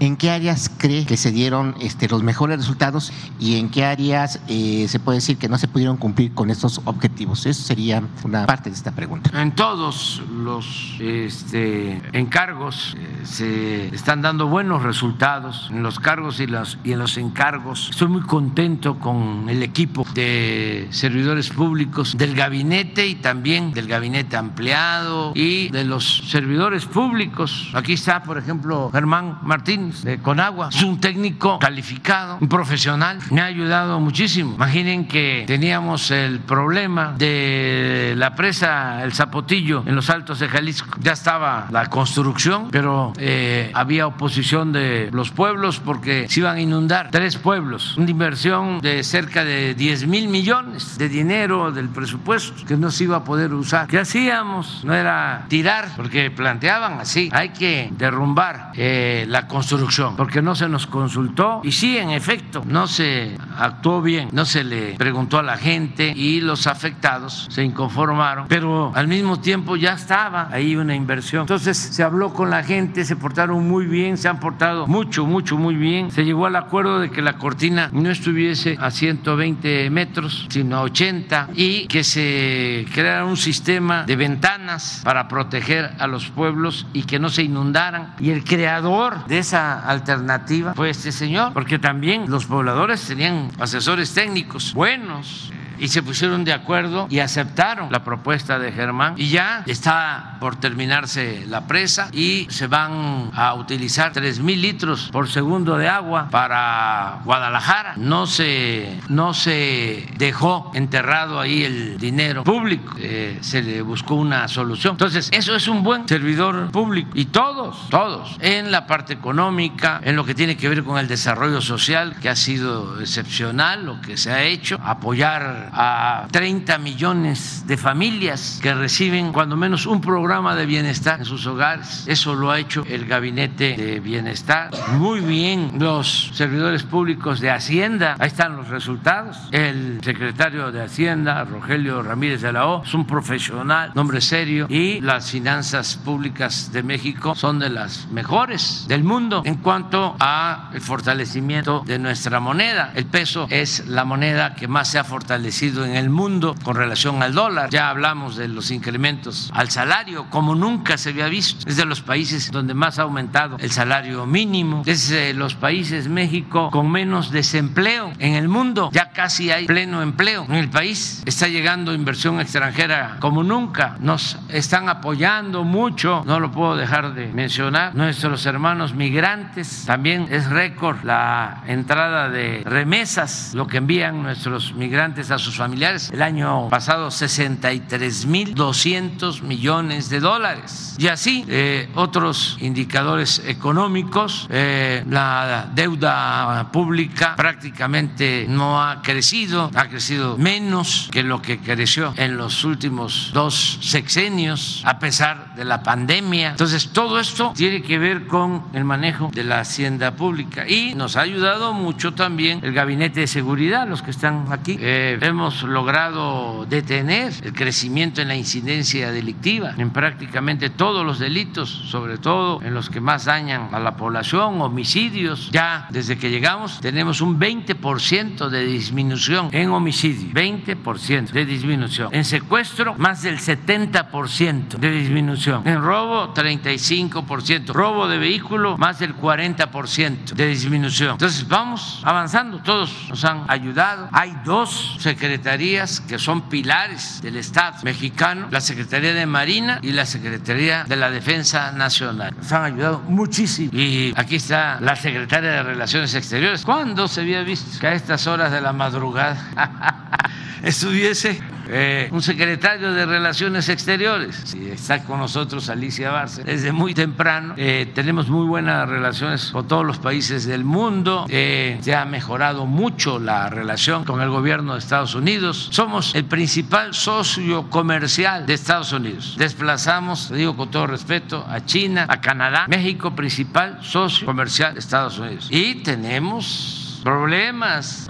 ¿En qué áreas cree que se dieron este, los mejores resultados y en qué áreas eh, se puede decir que no se pudieron cumplir con estos objetivos? Eso sería una parte de esta pregunta. En todos los este, encargos eh, se están dando buenos resultados en los cargos y, los, y en los encargos. Estoy muy contento con el equipo de servidores públicos del gabinete y también del gabinete ampliado y de los servidores públicos. Aquí está, por ejemplo, Germán Martínez de Conagua. Es un técnico calificado, un profesional. Me ha ayudado muchísimo. Imaginen que teníamos el problema de la presa El Zapotillo en los Altos de Jalisco. Ya estaba la construcción, pero eh, había oposición de los pueblos porque se iban a inundar tres pueblos. Una inversión de cerca de 10 mil millones de dinero del presupuesto que no se iba a poder usar. ¿Qué hacíamos? No era tirar, porque planteaban así. Hay que derrumbar eh, la construcción porque no se nos consultó y sí, en efecto, no se actuó bien, no se le preguntó a la gente y los afectados se inconformaron, pero al mismo tiempo ya estaba ahí una inversión. Entonces se habló con la gente, se portaron muy bien, se han portado mucho, mucho, muy bien. Se llegó al acuerdo de que la cortina no estuviese a 120 metros, sino a 80 y que se creara un sistema de ventanas para proteger a los pueblos y que no se inundaran. Y el creador de esa alternativa fue este señor, porque también los pobladores tenían asesores técnicos buenos eh, y se pusieron de acuerdo y aceptaron la propuesta de Germán y ya está por terminarse la presa y se van a utilizar 3 mil litros por segundo de agua para Guadalajara. No se, no se dejó enterrado ahí el dinero público, eh, se le buscó una solución. Entonces, eso es un buen servidor público y todos, todos, en la parte económica, en lo que tiene que ver con el desarrollo social, que ha sido excepcional, lo que se ha hecho, apoyar a 30 millones de familias que reciben cuando menos un programa de bienestar en sus hogares. Eso lo ha hecho el Gabinete de Bienestar. Muy bien los servidores públicos de Hacienda. Ahí están los resultados. El secretario de Hacienda, Rogelio Ramírez de la O, es un profesional, nombre serio, y las finanzas públicas de México son de las mejores del mundo en cuanto a el fortalecimiento de nuestra moneda. El peso es la moneda que más se ha fortalecido en el mundo con relación al dólar. Ya hablamos de los incrementos al salario, como nunca se había visto. Es de los países donde más ha aumentado el salario mínimo. Es de los países México con menos desempleo en el mundo. Ya casi hay pleno empleo en el país. Está llegando inversión extranjera como nunca. Nos están apoyando mucho. No lo puedo dejar de mencionar. Nuestros hermanos migrantes también es récord la entrada de remesas, lo que envían nuestros migrantes a sus familiares. El año pasado 63 mil 200 millones de dólares. Y así eh, otros indicadores económicos, eh, la deuda pública prácticamente no ha crecido, ha crecido menos que lo que creció en los últimos dos sexenios, a pesar de la pandemia. Entonces, todo esto tiene que ver con el manejo de la hacienda pública y nos ha ayudado mucho también el gabinete de seguridad, los que están aquí. Eh, hemos logrado detener el crecimiento en la incidencia delictiva en prácticamente todos los delitos, sobre todo en los que más dañan a la población, homicidios. Ya desde que llegamos tenemos un 20% de disminución en homicidio, 20% de disminución. En secuestro, más del 70% de disminución. En robo, 35%. Robo de vehículo, más del 40% de disminución. Entonces vamos avanzando, todos nos han ayudado. Hay dos secretarías que son pilares del Estado mexicano, la Secretaría de Marina y la Secretaría de la Defensa Nacional. Nos han ayudado muchísimo. Y aquí está la Secretaria de Relaciones Exteriores. ¿Cuándo se había visto que a estas horas de la madrugada estuviese eh, un secretario de Relaciones Exteriores. Sí, está con nosotros Alicia Barce desde muy temprano. Eh, tenemos muy buenas relaciones con todos los países del mundo. Eh, se ha mejorado mucho la relación con el gobierno de Estados Unidos. Somos el principal socio comercial de Estados Unidos. Desplazamos, te digo con todo respeto, a China, a Canadá, México, principal socio comercial de Estados Unidos. Y tenemos problemas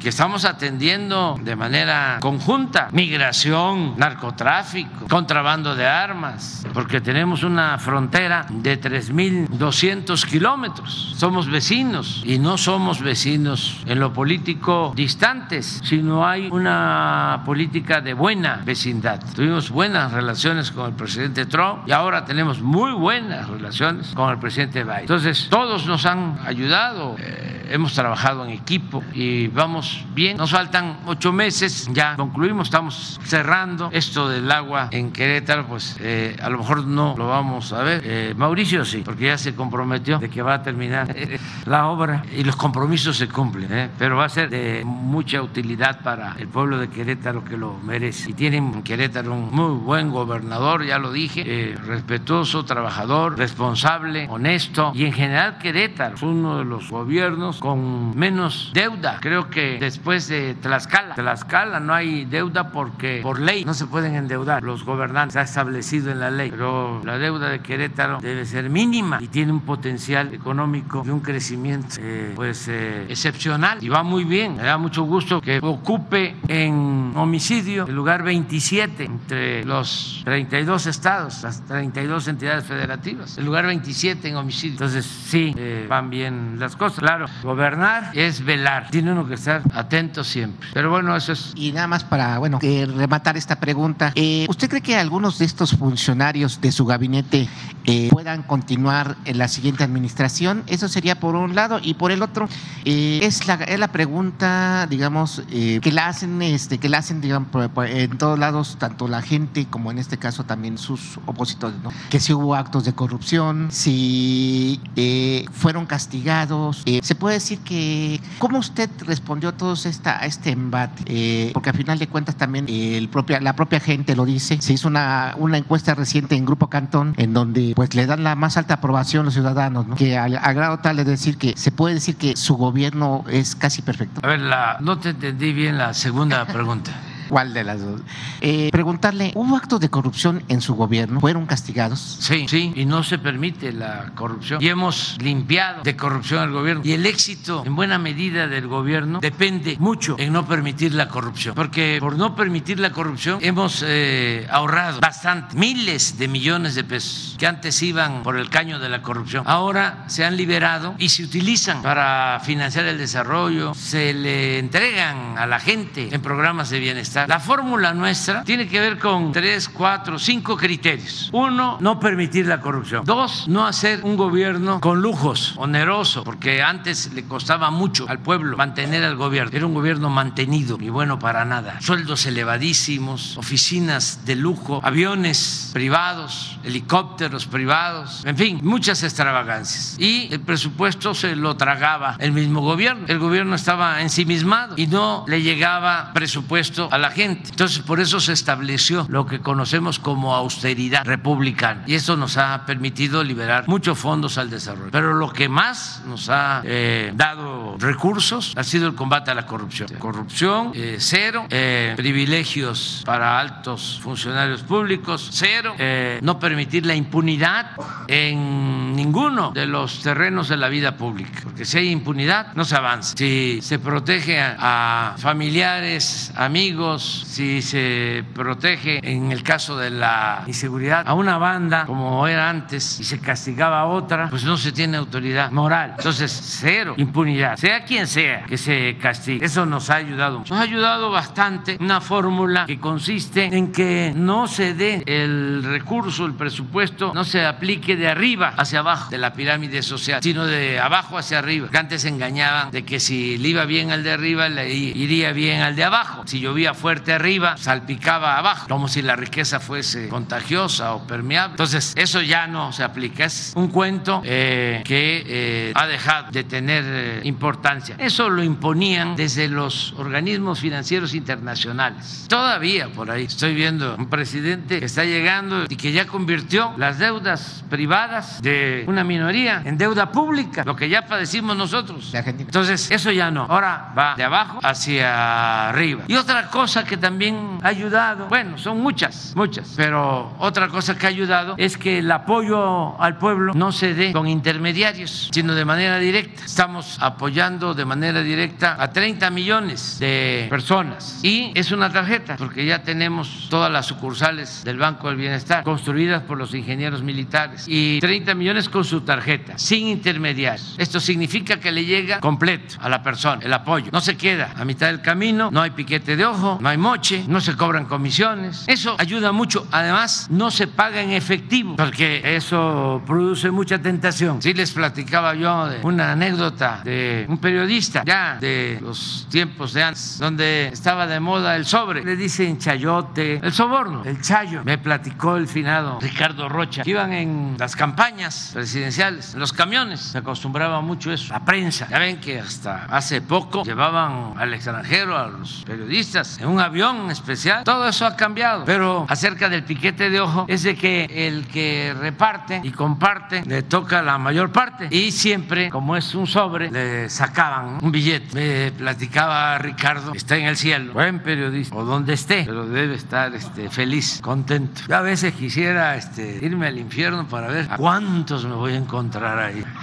que estamos atendiendo de manera conjunta, migración, narcotráfico, contrabando de armas, porque tenemos una frontera de 3.200 kilómetros. Somos vecinos y no somos vecinos en lo político distantes, sino hay una política de buena vecindad. Tuvimos buenas relaciones con el presidente Trump y ahora tenemos muy buenas relaciones con el presidente Biden. Entonces, todos nos han ayudado. Eh, hemos trabajado en equipo y vamos bien. Nos faltan ocho meses, ya concluimos, estamos cerrando esto del agua en Querétaro, pues eh, a lo mejor no lo vamos a ver. Eh, Mauricio sí, porque ya se comprometió de que va a terminar la obra y los compromisos se cumplen, ¿eh? pero va a ser de mucha utilidad para el pueblo de Querétaro que lo merece. Y tienen en Querétaro un muy buen gobernador, ya lo dije, respetuoso, trabajador, responsable, honesto y en general Querétaro es uno de los gobiernos con menos deuda. Creo que después de Tlaxcala, Tlaxcala no hay deuda porque por ley no se pueden endeudar. Los gobernantes ha establecido en la ley, pero la deuda de Querétaro debe ser mínima y tiene un potencial económico y un crecimiento eh, pues eh, excepcional y va muy bien. Me da mucho gusto que ocupe en homicidio el lugar 27 entre los 32 estados, las 32 entidades federativas, el lugar 27 en homicidio. Entonces sí, eh, van bien las cosas. Claro, Gobernar es velar. Tiene uno que estar atento siempre. Pero bueno, eso es. Y nada más para, bueno, rematar esta pregunta. Eh, ¿Usted cree que algunos de estos funcionarios de su gabinete eh, puedan continuar en la siguiente administración? Eso sería por un lado. Y por el otro, eh, es, la, es la pregunta, digamos, que la hacen, este, que la hacen, digamos, en todos lados, tanto la gente como en este caso también sus opositores, ¿no? Que si hubo actos de corrupción, si fueron castigados, se puede decir que, ¿cómo usted respondió a todo esta, a este embate? Eh, porque al final de cuentas también el propia, la propia gente lo dice. Se hizo una, una encuesta reciente en Grupo Cantón en donde pues le dan la más alta aprobación a los ciudadanos, ¿no? que al, grado tal es decir que se puede decir que su gobierno es casi perfecto. A ver, la, no te entendí bien la segunda pregunta. ¿Cuál de las dos? Eh, preguntarle, ¿hubo actos de corrupción en su gobierno? ¿Fueron castigados? Sí, sí, y no se permite la corrupción. Y hemos limpiado de corrupción al gobierno. Y el éxito, en buena medida, del gobierno depende mucho en no permitir la corrupción. Porque por no permitir la corrupción hemos eh, ahorrado bastante, miles de millones de pesos que antes iban por el caño de la corrupción. Ahora se han liberado y se utilizan para financiar el desarrollo, se le entregan a la gente en programas de bienestar la fórmula nuestra tiene que ver con tres, cuatro, cinco criterios. Uno, no permitir la corrupción. Dos, no hacer un gobierno con lujos, oneroso, porque antes le costaba mucho al pueblo mantener al gobierno. Era un gobierno mantenido y bueno para nada. Sueldos elevadísimos, oficinas de lujo, aviones privados, helicópteros privados, en fin, muchas extravagancias. Y el presupuesto se lo tragaba el mismo gobierno. El gobierno estaba ensimismado y no le llegaba presupuesto a la gente. Entonces, por eso se estableció lo que conocemos como austeridad republicana. Y eso nos ha permitido liberar muchos fondos al desarrollo. Pero lo que más nos ha eh, dado recursos ha sido el combate a la corrupción. Corrupción, eh, cero. Eh, privilegios para altos funcionarios públicos, cero. no permitir la impunidad en ninguno de los terrenos de la vida pública, porque si hay impunidad no se avanza. Si se protege a, familiares, amigos, si se protege en el caso de la inseguridad a una banda como era antes y se castigaba a otra, pues no se tiene autoridad moral. Entonces, cero impunidad, sea quien sea que se castigue. Eso nos ha ayudado. Nos ha ayudado bastante una fórmula que consiste en que no se dé el recurso, el presupuesto, no se aplique de arriba hacia abajo de la pirámide social, sino de abajo hacia arriba. Que antes engañaban de que si le iba bien al de arriba, le iría bien al de abajo. Si llovía fuerte arriba, salpicaba abajo, como si la riqueza fuese contagiosa o permeable. Entonces, eso ya no se aplica. Es un cuento eh, que eh, ha dejado de tener eh, importancia. Eso lo imponían desde los organismos financieros internacionales. Todavía por ahí estoy viendo un presidente que está llegando y que ya convirtió las deudas privadas de una minoría en deuda pública, lo que ya padecimos nosotros. Entonces, eso ya no. Ahora va de abajo hacia arriba. Y otra cosa que también ha ayudado, bueno, son muchas, muchas, pero otra cosa que ha ayudado es que el apoyo al pueblo no se dé con intermediarios, sino de manera directa. Estamos apoyando de manera directa a 30 millones de personas. Y es una tarjeta, porque ya tenemos todas las sucursales del Banco del Bienestar construidas por los ingenieros militares. Y 30 millones con su tarjeta, sin intermediarios. Esto significa que le llega completo a la persona el apoyo. No se queda a mitad del camino, no hay piquete de ojo, no hay moche, no se cobran comisiones. Eso ayuda mucho. Además, no se paga en efectivo, porque eso produce mucha tentación. Si les platicaba yo de una anécdota de un periodista ya de los tiempos de antes, donde estaba de moda el sobre. Le dicen chayote, el soborno, el chayo. Me platicó el finado Ricardo Rocha, que iban en las campañas presidenciales, en los camiones. Se acostumbraba mucho eso. La prensa. Ya ven que hasta hace poco llevaban al extranjero a los periodistas en avión especial. Todo eso ha cambiado. Pero acerca del piquete de ojo es de que el que reparte y comparte le toca la mayor parte. Y siempre, como es un sobre, le sacaban un billete. Me platicaba Ricardo, está en el cielo, buen periodista, o donde esté, pero debe estar este, feliz, contento. Yo a veces quisiera este, irme al infierno para ver a cuántos me voy a encontrar ahí.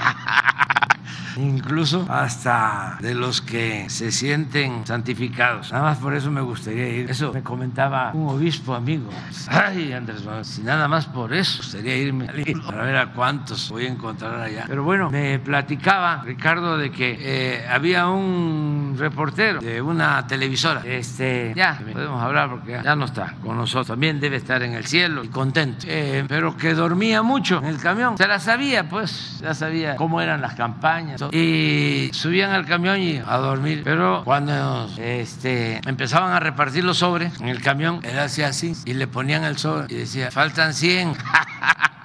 incluso hasta de los que se sienten santificados. Nada más por eso me gustaría ir. Eso me comentaba un obispo amigo. Ay, Andrés, si nada más por eso, gustaría irme para ver a cuántos voy a encontrar allá. Pero bueno, me platicaba Ricardo de que eh, había un reportero de una televisora. Este, ya, podemos hablar porque ya no está con nosotros. También debe estar en el cielo y contento. Eh, pero que dormía mucho en el camión. Se la sabía, pues, ya sabía cómo eran las campañas y subían al camión y a dormir. Pero cuando este, empezaban a repartir los sobres en el camión, él hacía así y le ponían el sobre y decía, faltan 100.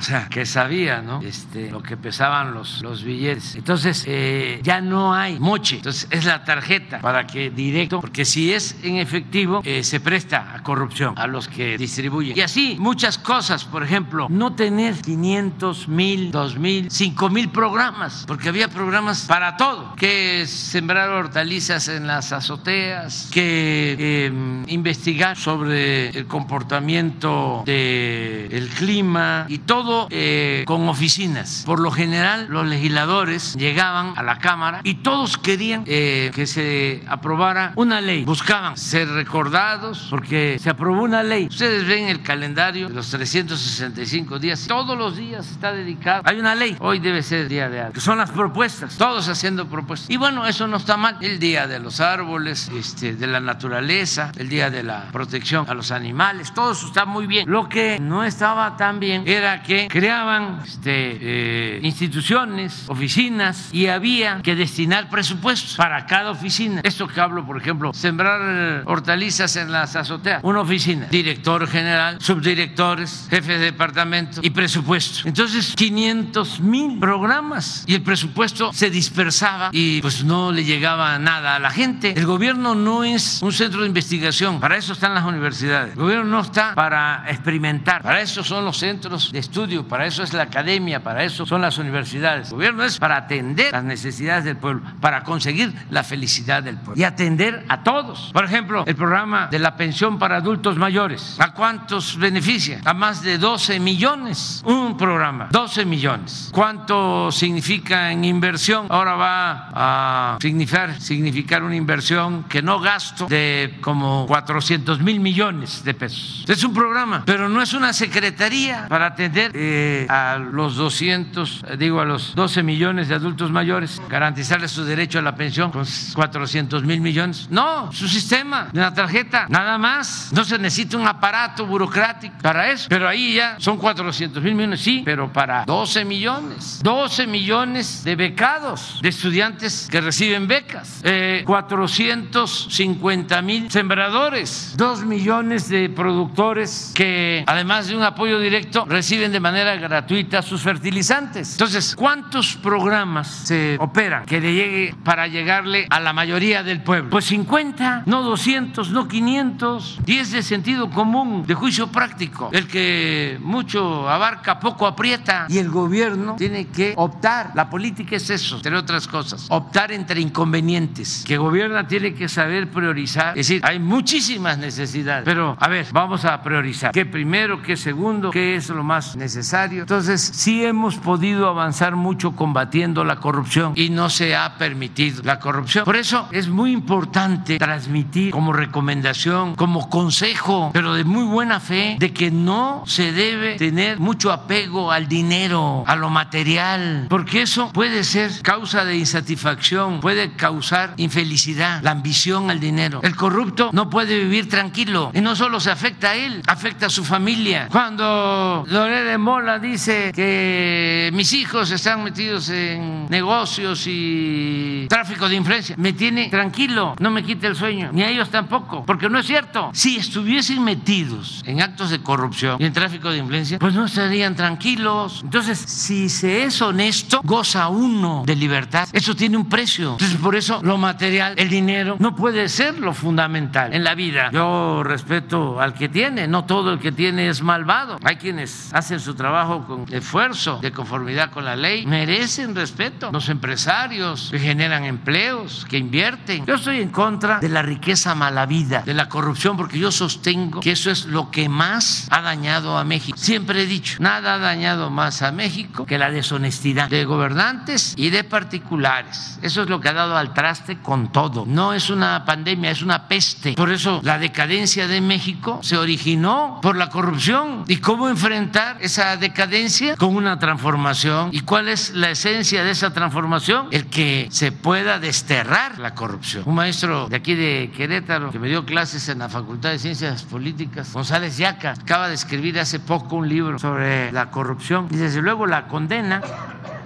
o sea, que sabía, ¿no? Este, lo que pesaban los, los billetes. Entonces, eh, ya no hay moche. Entonces, es la tarjeta para que directo, porque si es en efectivo, eh, se presta a corrupción a los que distribuyen. Y así, muchas cosas, por ejemplo, no tener 500, mil, 2 mil, 5 mil programas, porque había programas para todo, que sembrar hortalizas en las azoteas, que em, investigar sobre el comportamiento del clima y todo eh, con oficinas. Por lo general, los legisladores llegaban a la Cámara y todos querían eh, que se aprobara una ley. Buscaban ser recordados porque se aprobó una ley. Ustedes ven el calendario de los 365 días. Todos los días está dedicado. Hay una ley. Hoy debe ser el día de algo. Son las propuestas. Todos haciendo propuestas. Y bueno, eso no está mal. El día de los árboles, este, de la naturaleza, el día de la protección a los animales. Todo eso está muy bien. Lo que no estaba tan bien era que creaban este, eh, instituciones, oficinas y había que destinar presupuestos para cada oficina. Esto que hablo, por ejemplo, sembrar hortalizas en las azoteas, una oficina, director general, subdirectores, jefe de departamento y presupuesto. Entonces, 500 mil programas y el presupuesto se dispersaba y pues no le llegaba nada a la gente. El gobierno no es un centro de investigación, para eso están las universidades. El gobierno no está para experimentar, para eso son los centros de estudio para eso es la academia, para eso son las universidades. El gobierno es para atender las necesidades del pueblo, para conseguir la felicidad del pueblo y atender a todos. Por ejemplo, el programa de la pensión para adultos mayores. ¿A cuántos beneficia? A más de 12 millones. Un programa, 12 millones. ¿Cuánto significa en inversión? Ahora va a significar, significar una inversión que no gasto de como 400 mil millones de pesos. Es un programa, pero no es una secretaría para atender eh, a los 200, eh, digo, a los 12 millones de adultos mayores, garantizarles su derecho a la pensión con 400 mil millones. No, su sistema de la tarjeta, nada más. No se necesita un aparato burocrático para eso. Pero ahí ya son 400 mil millones, sí, pero para 12 millones. 12 millones de becados, de estudiantes que reciben becas. Eh, 450 mil sembradores. 2 millones de productores que, además de un apoyo directo, reciben de manera gratuita sus fertilizantes. Entonces, ¿cuántos programas se operan que le llegue para llegarle a la mayoría del pueblo? Pues 50, no 200, no 500, 10 de sentido común, de juicio práctico. El que mucho abarca, poco aprieta. Y el gobierno tiene que optar. La política es eso, entre otras cosas. Optar entre inconvenientes. Que gobierna tiene que saber priorizar. Es decir, hay muchísimas necesidades. Pero, a ver, vamos a priorizar. ¿Qué primero, qué segundo, qué es lo más necesario? Entonces, sí hemos podido avanzar mucho combatiendo la corrupción y no se ha permitido la corrupción. Por eso es muy importante transmitir como recomendación, como consejo, pero de muy buena fe, de que no se debe tener mucho apego al dinero, a lo material, porque eso puede ser causa de insatisfacción, puede causar infelicidad, la ambición al dinero. El corrupto no puede vivir tranquilo y no solo se afecta a él, afecta a su familia. Cuando Lorena Mola dice que mis hijos están metidos en negocios y tráfico de influencia, me tiene tranquilo, no me quita el sueño, ni a ellos tampoco, porque no es cierto. Si estuviesen metidos en actos de corrupción y en tráfico de influencia, pues no estarían tranquilos. Entonces, si se es honesto, goza uno de libertad. Eso tiene un precio. Entonces, por eso lo material, el dinero, no puede ser lo fundamental en la vida. Yo respeto al que tiene, no todo el que tiene es malvado. Hay quienes hacen su trabajo con esfuerzo, de conformidad con la ley, merecen respeto. Los empresarios que generan empleos, que invierten. Yo estoy en contra de la riqueza mala vida, de la corrupción, porque yo sostengo que eso es lo que más ha dañado a México. Siempre he dicho, nada ha dañado más a México que la deshonestidad de gobernantes y de particulares. Eso es lo que ha dado al traste con todo. No es una pandemia, es una peste. Por eso la decadencia de México se originó por la corrupción. ¿Y cómo enfrentar esa decadencia? Con una transformación. ¿Y cuál es la esencia de esa transformación? El que se pueda desterrar la corrupción. Un maestro de aquí de Querétaro que me dio clases en la Facultad de Ciencias Políticas, González Yaca, acaba de escribir hace poco un libro sobre la corrupción y desde luego la condena.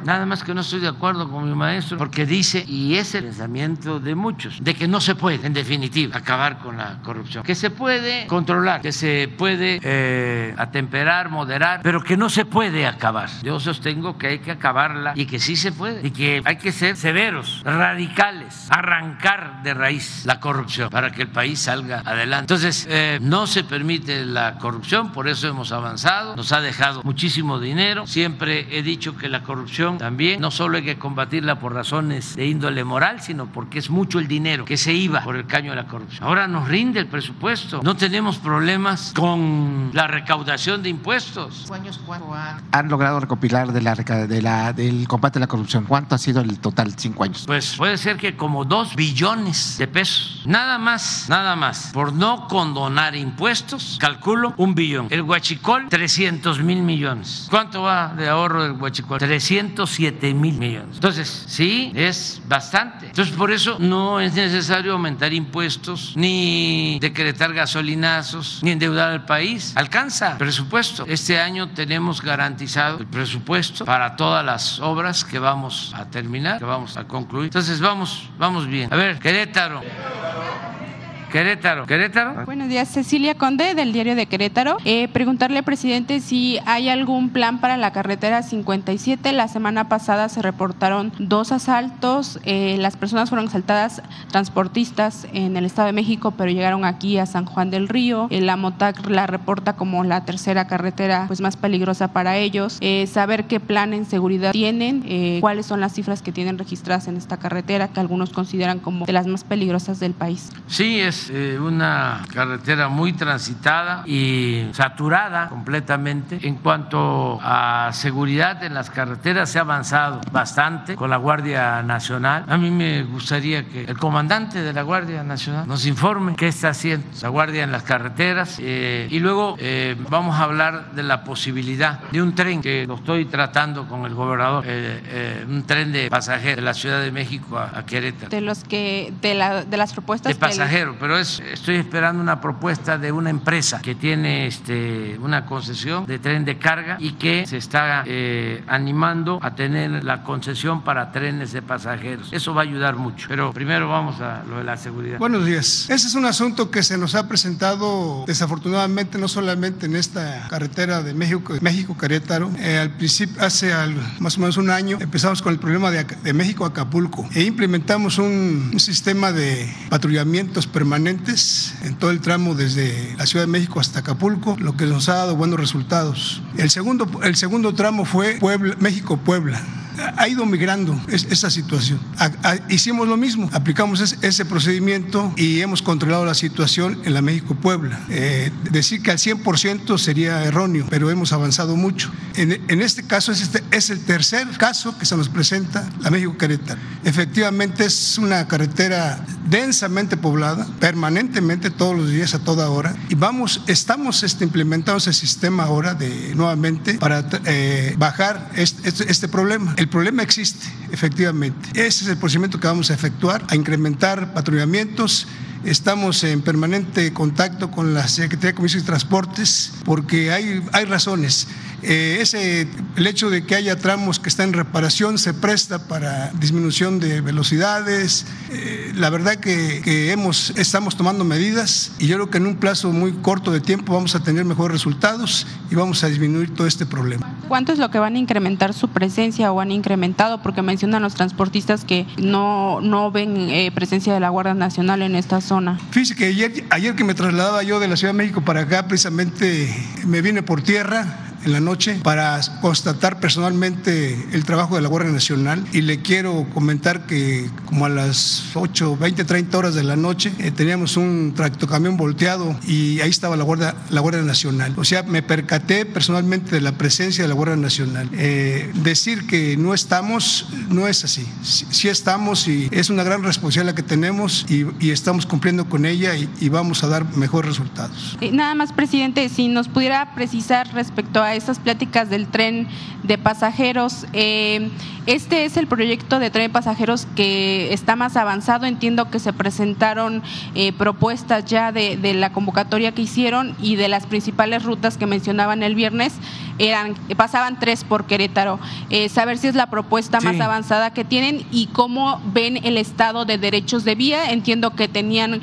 Nada más que no estoy de acuerdo con mi maestro porque dice, y es el pensamiento de muchos, de que no se puede, en definitiva, acabar con la corrupción. Que se puede controlar, que se puede eh, atemperar, moderar, pero que no se puede acabar. Yo sostengo que hay que acabarla y que sí se puede, y que hay que ser severos, radicales, arrancar de raíz la corrupción para que el país salga adelante. Entonces, eh, no se permite la corrupción, por eso hemos avanzado, nos ha dejado muchísimo dinero. Siempre he dicho que la corrupción también no solo hay que combatirla por razones de índole moral, sino porque es mucho el dinero que se iba por el caño de la corrupción. Ahora nos rinde el presupuesto, no tenemos problemas con la recaudación de impuestos. Cuánto han, han logrado recopilar de la, reca- de la, del combate a la corrupción? ¿Cuánto ha sido el total? Cinco años. Pues puede ser que como dos billones de pesos. Nada más, nada más. Por no condonar impuestos, calculo un billón. El huachicol, 300 mil millones. ¿Cuánto va de ahorro del huachicol? 307 mil millones. Entonces, sí, es bastante. Entonces, por eso no es necesario aumentar impuestos, ni decretar gasolinazos, ni endeudar al país. Alcanza el presupuesto. Este año tenemos garantizado el presupuesto para todas las obras que vamos a terminar, que vamos a concluir. Entonces, vamos, vamos bien. A ver, Querétaro. Querétaro, Querétaro. Buenos días, Cecilia Conde del diario de Querétaro. Eh, preguntarle, presidente, si hay algún plan para la carretera 57. La semana pasada se reportaron dos asaltos. Eh, las personas fueron asaltadas transportistas en el Estado de México, pero llegaron aquí a San Juan del Río. Eh, la MOTAC la reporta como la tercera carretera pues, más peligrosa para ellos. Eh, saber qué plan en seguridad tienen, eh, cuáles son las cifras que tienen registradas en esta carretera, que algunos consideran como de las más peligrosas del país. Sí, es eh, una carretera muy transitada y saturada completamente. En cuanto a seguridad en las carreteras, se ha avanzado bastante con la Guardia Nacional. A mí me gustaría que el comandante de la Guardia Nacional nos informe qué está haciendo la Guardia en las carreteras eh, y luego eh, vamos a hablar de la posibilidad de un tren que lo estoy tratando con el gobernador, eh, eh, un tren de pasajeros de la Ciudad de México a, a Querétaro. De los que de, la, de las propuestas De que el- pasajero, pero es, estoy esperando una propuesta de una empresa que tiene este, una concesión de tren de carga y que se está eh, animando a tener la concesión para trenes de pasajeros. Eso va a ayudar mucho. Pero primero vamos a lo de la seguridad. Buenos días. Ese es un asunto que se nos ha presentado desafortunadamente no solamente en esta carretera de México, México Querétaro. Eh, al principio, hace al- más o menos un año, empezamos con el problema de, de México Acapulco e implementamos un, un sistema de patrullamientos permanentes en todo el tramo desde la Ciudad de México hasta Acapulco, lo que nos ha dado buenos resultados. El segundo, el segundo tramo fue Puebla, México-Puebla ha ido migrando es- esa situación. Hicimos lo mismo, aplicamos es- ese procedimiento y hemos controlado la situación en la México-Puebla. Eh, decir que al 100% sería erróneo, pero hemos avanzado mucho. En, en este caso es, este- es el tercer caso que se nos presenta la México-Querétaro. Efectivamente es una carretera densamente poblada, permanentemente todos los días a toda hora y vamos, estamos este, implementando ese sistema ahora de nuevamente para eh, bajar este, este- este problema. El problema existe, efectivamente. Ese es el procedimiento que vamos a efectuar, a incrementar patrullamientos. Estamos en permanente contacto con la Secretaría de Comisiones y Transportes porque hay, hay razones. Eh, ese, el hecho de que haya tramos que están en reparación se presta para disminución de velocidades. Eh, la verdad que, que hemos, estamos tomando medidas y yo creo que en un plazo muy corto de tiempo vamos a tener mejores resultados y vamos a disminuir todo este problema. ¿Cuánto es lo que van a incrementar su presencia o han incrementado? Porque mencionan los transportistas que no, no ven eh, presencia de la Guardia Nacional en esta zona. Fíjese que ayer, ayer que me trasladaba yo de la Ciudad de México para acá, precisamente me vine por tierra en la noche para constatar personalmente el trabajo de la Guardia Nacional y le quiero comentar que como a las 8, 20, 30 horas de la noche eh, teníamos un tractocamión volteado y ahí estaba la Guardia, la Guardia Nacional. O sea, me percaté personalmente de la presencia de la Guardia Nacional. Eh, decir que no estamos no es así. Sí, sí estamos y es una gran responsabilidad la que tenemos y, y estamos cumpliendo con ella y, y vamos a dar mejores resultados. Nada más, presidente, si nos pudiera precisar respecto a esas pláticas del tren de pasajeros, eh, este es el proyecto de tren de pasajeros que está más avanzado. Entiendo que se presentaron eh, propuestas ya de, de la convocatoria que hicieron y de las principales rutas que mencionaban el viernes eran pasaban tres por Querétaro. Eh, saber si es la propuesta más avanzada que tienen y cómo ven el estado de derechos de vía. Entiendo que tenían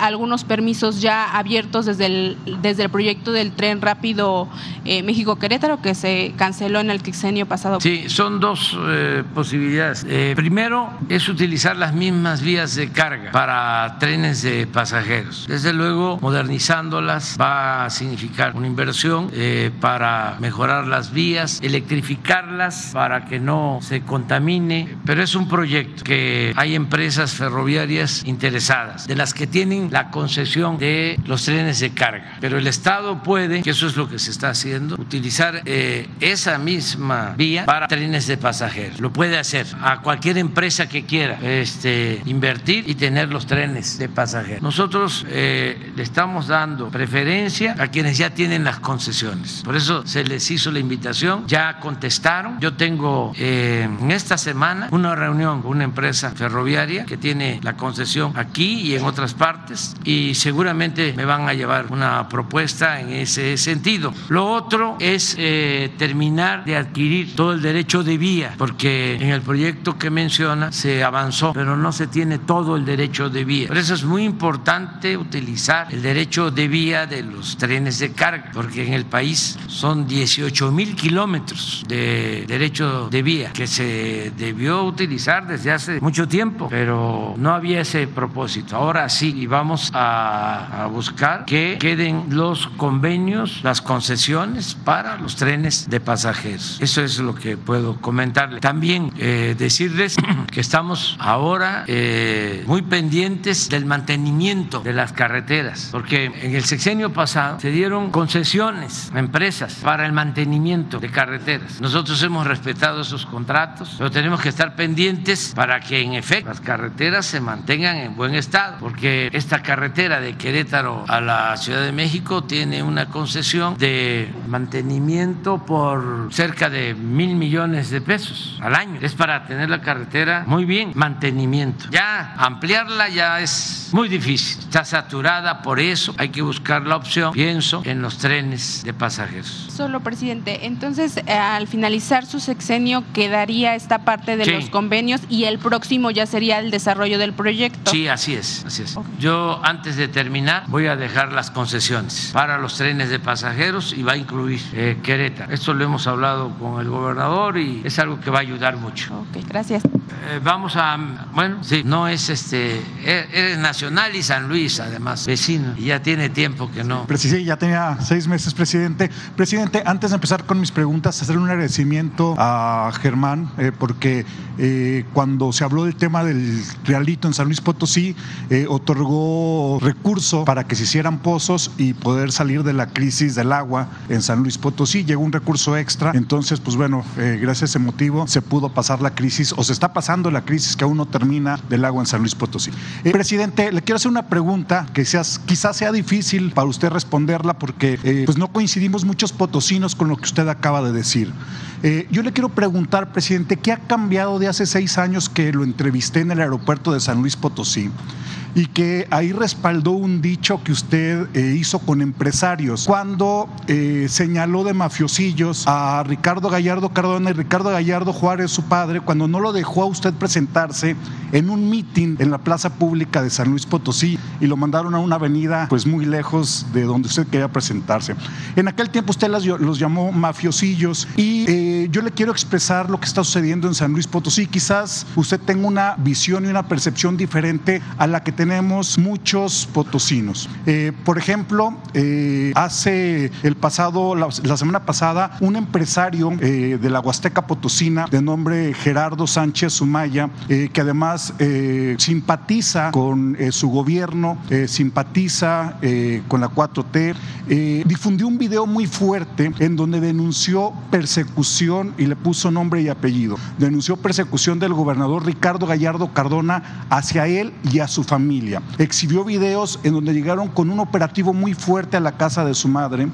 algunos permisos ya abiertos desde el, desde el proyecto del tren rápido eh, México-Querétaro que se canceló en el sexenio pasado. Sí, son dos eh, posibilidades. Eh, primero es utilizar las mismas vías de carga para trenes de pasajeros. Desde luego, modernizándolas va a significar una inversión eh, para mejorar las vías, electrificarlas para que no se contamine, pero es un proyecto que hay empresas ferroviarias interesadas, de las que tienen la concesión de los trenes de carga, pero el Estado puede, que eso es lo que se está haciendo, utilizar eh, esa misma vía para trenes de pasajeros. Lo puede hacer a cualquier empresa que quiera este, invertir y tener los trenes de pasajeros. Nosotros eh, le estamos dando preferencia a quienes ya tienen las concesiones. Por eso se les hizo la invitación, ya contestaron. Yo tengo eh, en esta semana una reunión con una empresa ferroviaria que tiene la concesión aquí y en otras partes y seguramente me van a llevar una propuesta en ese sentido. Lo otro es eh, terminar de adquirir todo el derecho de vía, porque en el proyecto que menciona se avanzó, pero no se tiene todo el derecho de vía. Por eso es muy importante utilizar el derecho de vía de los trenes de carga, porque en el país son 18 mil kilómetros de derecho de vía que se debió utilizar desde hace mucho tiempo, pero no había ese propósito. Ahora sí, y vamos a, a buscar que queden los convenios, las concesiones para los trenes de pasajeros. Eso es lo que puedo comentarle. También eh, decirles que estamos ahora eh, muy pendientes del mantenimiento de las carreteras, porque en el sexenio pasado se dieron concesiones a empresas para el mantenimiento de carreteras. Nosotros hemos respetado esos contratos, pero tenemos que estar pendientes para que en efecto las carreteras se mantengan en buen estado, porque esta carretera de Querétaro a la Ciudad de México tiene una concesión de mantenimiento por cerca de mil millones de pesos al año. Es para tener la carretera muy bien, mantenimiento. Ya ampliarla ya es muy difícil, está saturada, por eso hay que buscar la opción, pienso, en los trenes de pasajeros. Solo, presidente, entonces eh, al finalizar su sexenio quedaría esta parte de Sí. los convenios y el próximo ya sería el desarrollo del proyecto. Sí, así es, así es. Yo antes de terminar voy a dejar las concesiones para los trenes de pasajeros y va a incluir eh, Querétaro. Esto lo hemos hablado con el gobernador y es algo que va a ayudar mucho. Ok, gracias. Eh, vamos a, bueno, sí, no es este, e- eres nacional y San Luis además, vecino, y ya tiene tiempo que no. Presidente, ya tenía seis meses, presidente. Presidente, antes de empezar con mis preguntas, hacer un agradecimiento a Germán, eh, porque eh, cuando se habló del tema del realito en San Luis Potosí, eh, otorgó recurso para que se hicieran pozos y poder salir de la crisis del agua en San Luis Potosí. Llegó un recurso extra, entonces, pues bueno, eh, gracias a ese motivo se pudo pasar la crisis, o se está pasando la crisis que aún no termina del agua en San Luis Potosí. Eh, presidente, le quiero hacer una pregunta que seas, quizás sea difícil para usted responderla porque eh, pues no coincidimos muchos potosinos con lo que usted acaba de decir. Yo le quiero preguntar, presidente, ¿qué ha cambiado de hace seis años que lo entrevisté en el aeropuerto de San Luis Potosí? Y que ahí respaldó un dicho que usted eh, hizo con empresarios cuando eh, señaló de mafiosillos a Ricardo Gallardo Cardona y Ricardo Gallardo Juárez, su padre, cuando no lo dejó a usted presentarse en un mitin en la plaza pública de San Luis Potosí y lo mandaron a una avenida pues muy lejos de donde usted quería presentarse. En aquel tiempo usted las- los llamó mafiosillos y eh, yo le quiero expresar lo que está sucediendo en San Luis Potosí. Quizás usted tenga una visión y una percepción diferente a la que tenemos muchos potosinos. Eh, por ejemplo, eh, hace el pasado, la, semana pasada, un empresario eh, de la Huasteca Potosina de nombre Gerardo Sánchez Sumaya, que además simpatiza con su gobierno, simpatiza con la 4T, eh, difundió un video muy fuerte en donde denunció persecución y le puso nombre y apellido. Denunció persecución del gobernador Ricardo Gallardo Cardona hacia él y a su familia. Exhibió videos en donde llegaron con un operativo muy fuerte a la casa de su madre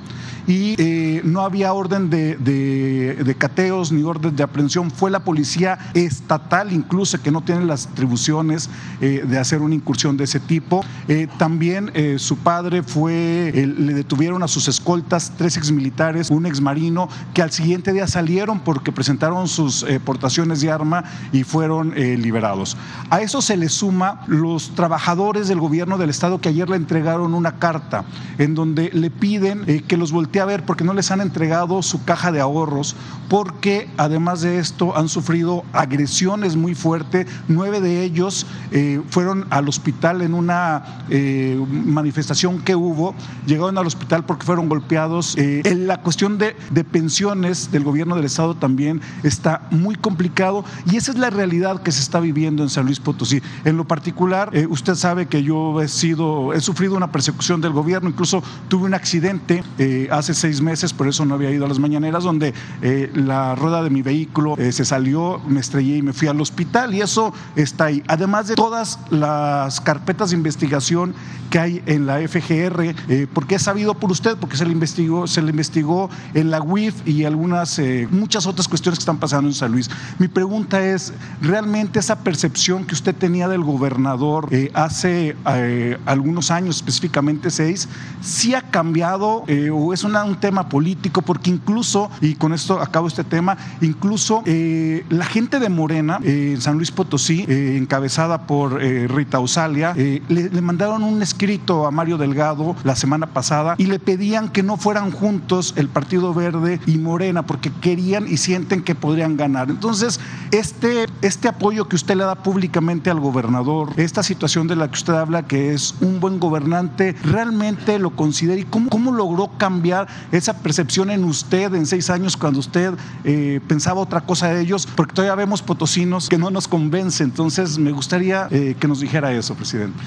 y eh, no había orden de, cateos ni orden de aprehensión. Fue la policía estatal incluso que no tiene las atribuciones eh, de hacer una incursión de ese tipo. Eh, también eh, su padre fue, le detuvieron a sus escoltas, tres exmilitares, un exmarino, que al siguiente día salieron porque presentaron sus portaciones de arma y fueron liberados. A eso se le suma los trabajadores del gobierno del estado que ayer le entregaron una carta en donde le piden eh, que los voltee a ver porque no les han entregado su caja de ahorros, porque además de esto han sufrido agresiones muy fuertes. Nueve de ellos eh, fueron al hospital en una eh, manifestación que hubo, llegaron al hospital porque fueron golpeados. En la cuestión de, de pensiones del gobierno del estado también está muy complicado y esa es la realidad que se está viviendo en San Luis Potosí. En lo particular, usted sabe que yo he sido, he sufrido una persecución del gobierno, incluso tuve un accidente eh, hace seis meses, por eso no había ido a las mañaneras, donde eh, la rueda de mi vehículo eh, se salió, me estrellé y me fui al hospital y eso está ahí. Además de todas las carpetas de investigación que hay en la FGR, porque he sabido por usted, porque se le investigó, se le investigó en la UIF y algunas, muchas otras cuestiones que están pasando en San Luis. Mi pregunta es, ¿realmente esa percepción que usted tenía del gobernador hace algunos años, específicamente seis, sí ha cambiado o es un tema político? Porque incluso, y con esto acabo este tema, incluso eh, la gente de Morena, eh, en San Luis Potosí, eh, encabezada por Rita Osalia, le, le, mandaron un escrito a Mario Delgado la semana pasada y le pedían que no fueran juntos el Partido Verde y Morena porque querían y sienten que podrían ganar. Entonces, este, este apoyo que usted le da públicamente al gobernador, esta situación de la que usted habla, que es un buen gobernante, realmente lo considera y cómo, cómo logró cambiar esa percepción en usted en seis años cuando usted eh, pensaba otra cosa de ellos, porque todavía vemos potosinos que no nos convence. Entonces, me gustaría eh, que nos dijera eso, presidente.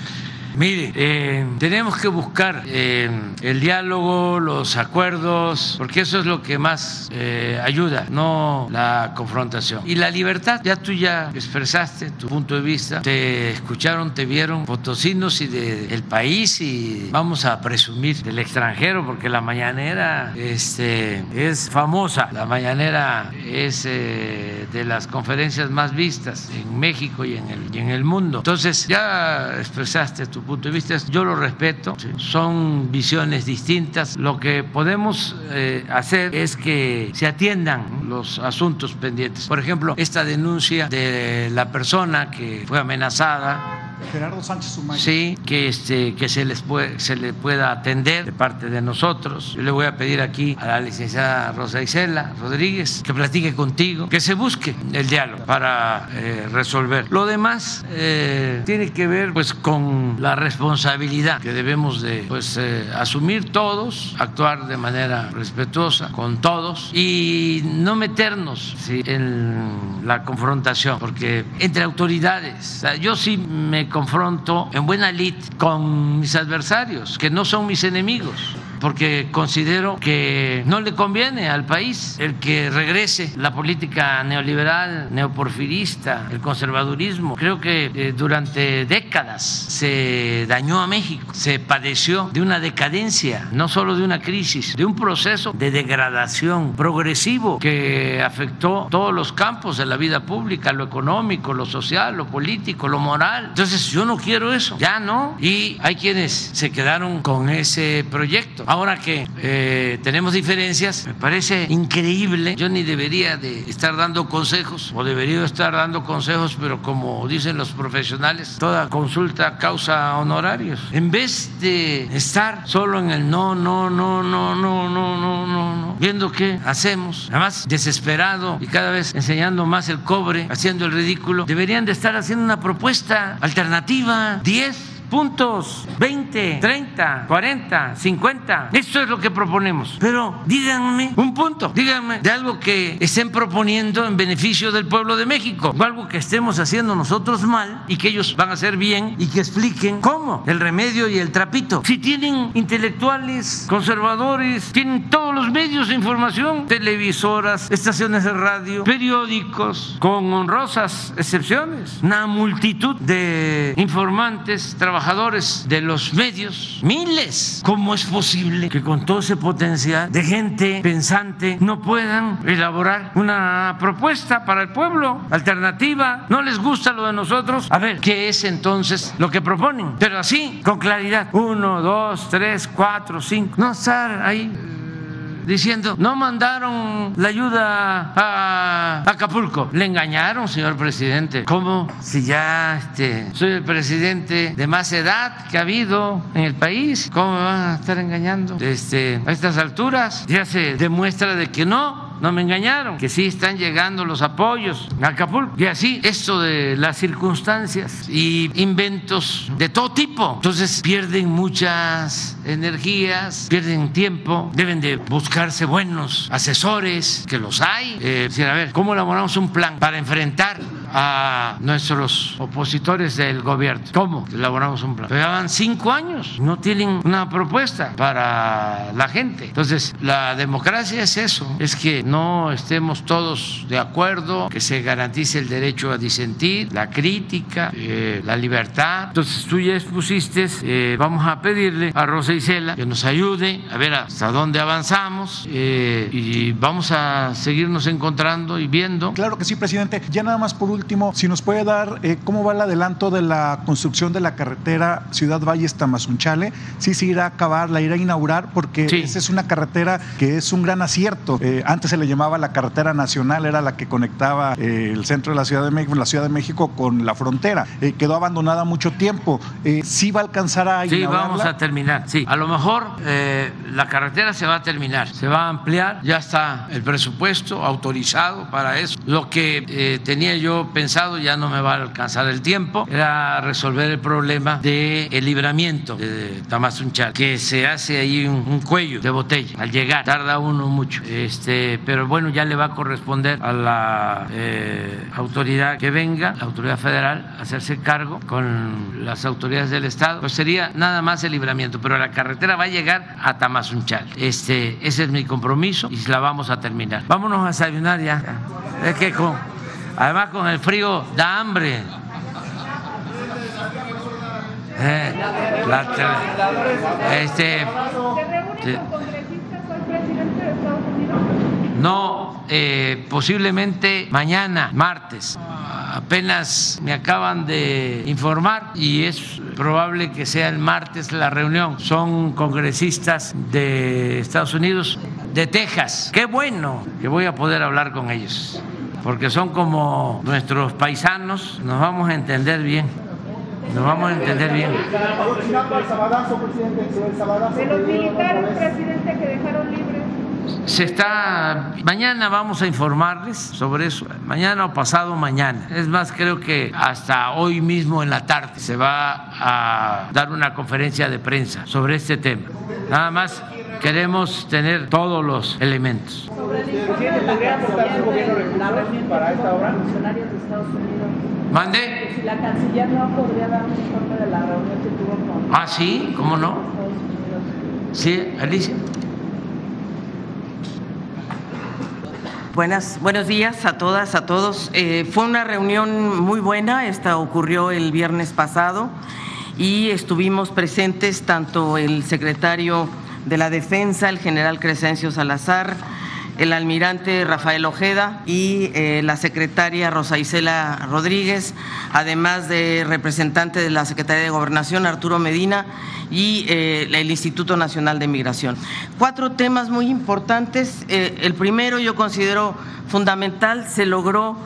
Mire, eh, tenemos que buscar eh, el diálogo, los acuerdos, porque eso es lo que más eh, ayuda, no la confrontación. Y la libertad, ya tú ya expresaste tu punto de vista, te escucharon, te vieron potosinos y del país y vamos a presumir del extranjero, porque la mañanera este, es famosa, la mañanera es de las conferencias más vistas en México y en el, y en el mundo. Entonces ya expresaste tu punto de vista, yo lo respeto, son visiones distintas. Lo que podemos eh, hacer es que se atiendan los asuntos pendientes. Por ejemplo, esta denuncia de la persona que fue amenazada Gerardo Sánchez Sumay. Sí, que, este, que se, les puede, se le pueda atender de parte de nosotros. Yo le voy a pedir aquí a la licenciada Rosa Isela Rodríguez que platique contigo, que se busque el diálogo para eh, resolver. Lo demás eh, tiene que ver pues con la responsabilidad que debemos de pues, eh, asumir todos, actuar de manera respetuosa con todos y no meternos en la confrontación, porque entre autoridades, yo sí me confronto en buena lid con mis adversarios, que no son mis enemigos porque considero que no le conviene al país el que regrese la política neoliberal, neoporfirista, el conservadurismo. Creo que eh, durante décadas se dañó a México, se padeció de una decadencia, no solo de una crisis, de un proceso de degradación progresivo que afectó todos los campos de la vida pública, lo económico, lo social, lo político, lo moral. Entonces yo no quiero eso, ya no. Y hay quienes se quedaron con ese proyecto. Ahora que eh, tenemos diferencias, me parece increíble. Yo ni debería de estar dando consejos o debería estar dando consejos, pero como dicen los profesionales, toda consulta causa honorarios. En vez de estar solo en el no, no, no, no, no, no, no, no, no, viendo qué hacemos, además desesperado y cada vez enseñando más el cobre, haciendo el ridículo, deberían de estar haciendo una propuesta alternativa, 10 puntos, 20, 30, 40, 50. Esto es lo que proponemos. Pero díganme un punto, díganme de algo que estén proponiendo en beneficio del pueblo de México, o algo que estemos haciendo nosotros mal y que ellos van a hacer bien y que expliquen cómo el remedio y el trapito. Si tienen intelectuales, conservadores, tienen todos los medios de información, televisoras, estaciones de radio, periódicos, con honrosas excepciones, una multitud de informantes, trabajadores, trabajadores de los medios, miles. ¿Cómo es posible que con todo ese potencial de gente pensante no puedan elaborar una propuesta para el pueblo alternativa? ¿No les gusta lo de nosotros? A ver, ¿qué es entonces lo que proponen? Pero así, con claridad. Uno, dos, tres, cuatro, cinco. No estar ahí diciendo, no mandaron la ayuda a Acapulco. Le engañaron, señor presidente. ¿Cómo? Si ya este, soy el presidente de más edad que ha habido en el país, ¿cómo me van a estar engañando? Este, a estas alturas ya se demuestra de que no, no me engañaron, que sí están llegando los apoyos a Acapulco. Y así, esto de las circunstancias y inventos de todo tipo. Entonces pierden muchas energías, pierden tiempo, deben de buscarse buenos asesores, que los hay. Eh, a ver, ¿cómo elaboramos un plan para enfrentar a nuestros opositores del gobierno. ¿Cómo? Elaboramos un plan. Llevan cinco años, no tienen una propuesta para la gente. Entonces, la democracia es eso, es que no estemos todos de acuerdo, que se garantice el derecho a disentir, la crítica, eh, la libertad. Entonces, tú ya expusiste, eh, vamos a pedirle a Rosa Isela que nos ayude a ver hasta dónde avanzamos eh, y vamos a seguirnos encontrando y viendo. Claro que sí, presidente. Ya nada más por último, si nos puede dar eh, cómo va el adelanto de la construcción de la carretera Ciudad Valles Tamazunchale, si se irá a acabar, la irá a inaugurar, porque esa es una carretera que es un gran acierto. Eh, antes se le llamaba la carretera nacional, era la que conectaba eh, el centro de la Ciudad de México, la Ciudad de México con la frontera. quedó abandonada mucho tiempo. ¿Sí va a alcanzar a Sí, vamos a terminar. Sí, a lo mejor la carretera se va a terminar, se va a ampliar, ya está el presupuesto autorizado para eso. Lo que tenía yo pensado, ya no me va a alcanzar el tiempo, era resolver el problema del el libramiento de Tamazunchal, que se hace ahí un, cuello de botella al llegar, tarda uno mucho, este, pero bueno, ya le va a corresponder a la eh, autoridad que venga, la autoridad federal, hacerse cargo con las autoridades del Estado, pues sería nada más el libramiento, pero la carretera va a llegar a Tamazunchal. Este, ese es mi compromiso y la vamos a terminar. Vámonos a desayunar ya. Es que con, además con el frío da hambre. Eh, este, no, eh, posiblemente mañana, martes. Apenas me acaban de informar y es probable que sea el martes la reunión. Son congresistas de Estados Unidos, de Texas. Qué bueno que voy a poder hablar con ellos, porque son como nuestros paisanos, nos vamos a entender bien. Nos vamos a entender bien. De los militares, presidente, que dejaron libres se está, mañana vamos a informarles sobre eso, mañana o pasado mañana. Es más, creo que hasta hoy mismo en la tarde se va a dar una conferencia de prensa sobre este tema. Nada más queremos tener todos los elementos. ¿Mande? Si la canciller no podría dar un informe de la reunión que tuvo con. Ah, sí, ¿cómo no? Sí, Alicia. Buenas, buenos días a todas, a todos. Eh, fue una reunión muy buena, esta ocurrió el viernes pasado y estuvimos presentes tanto el secretario de la Defensa, el general Crescencio Salazar, el almirante Rafael Ojeda y eh, la secretaria Rosa Isela Rodríguez, además de representante de la Secretaría de Gobernación Arturo Medina y eh, el Instituto Nacional de Migración. Cuatro temas muy importantes. Eh, el primero yo considero fundamental, se logró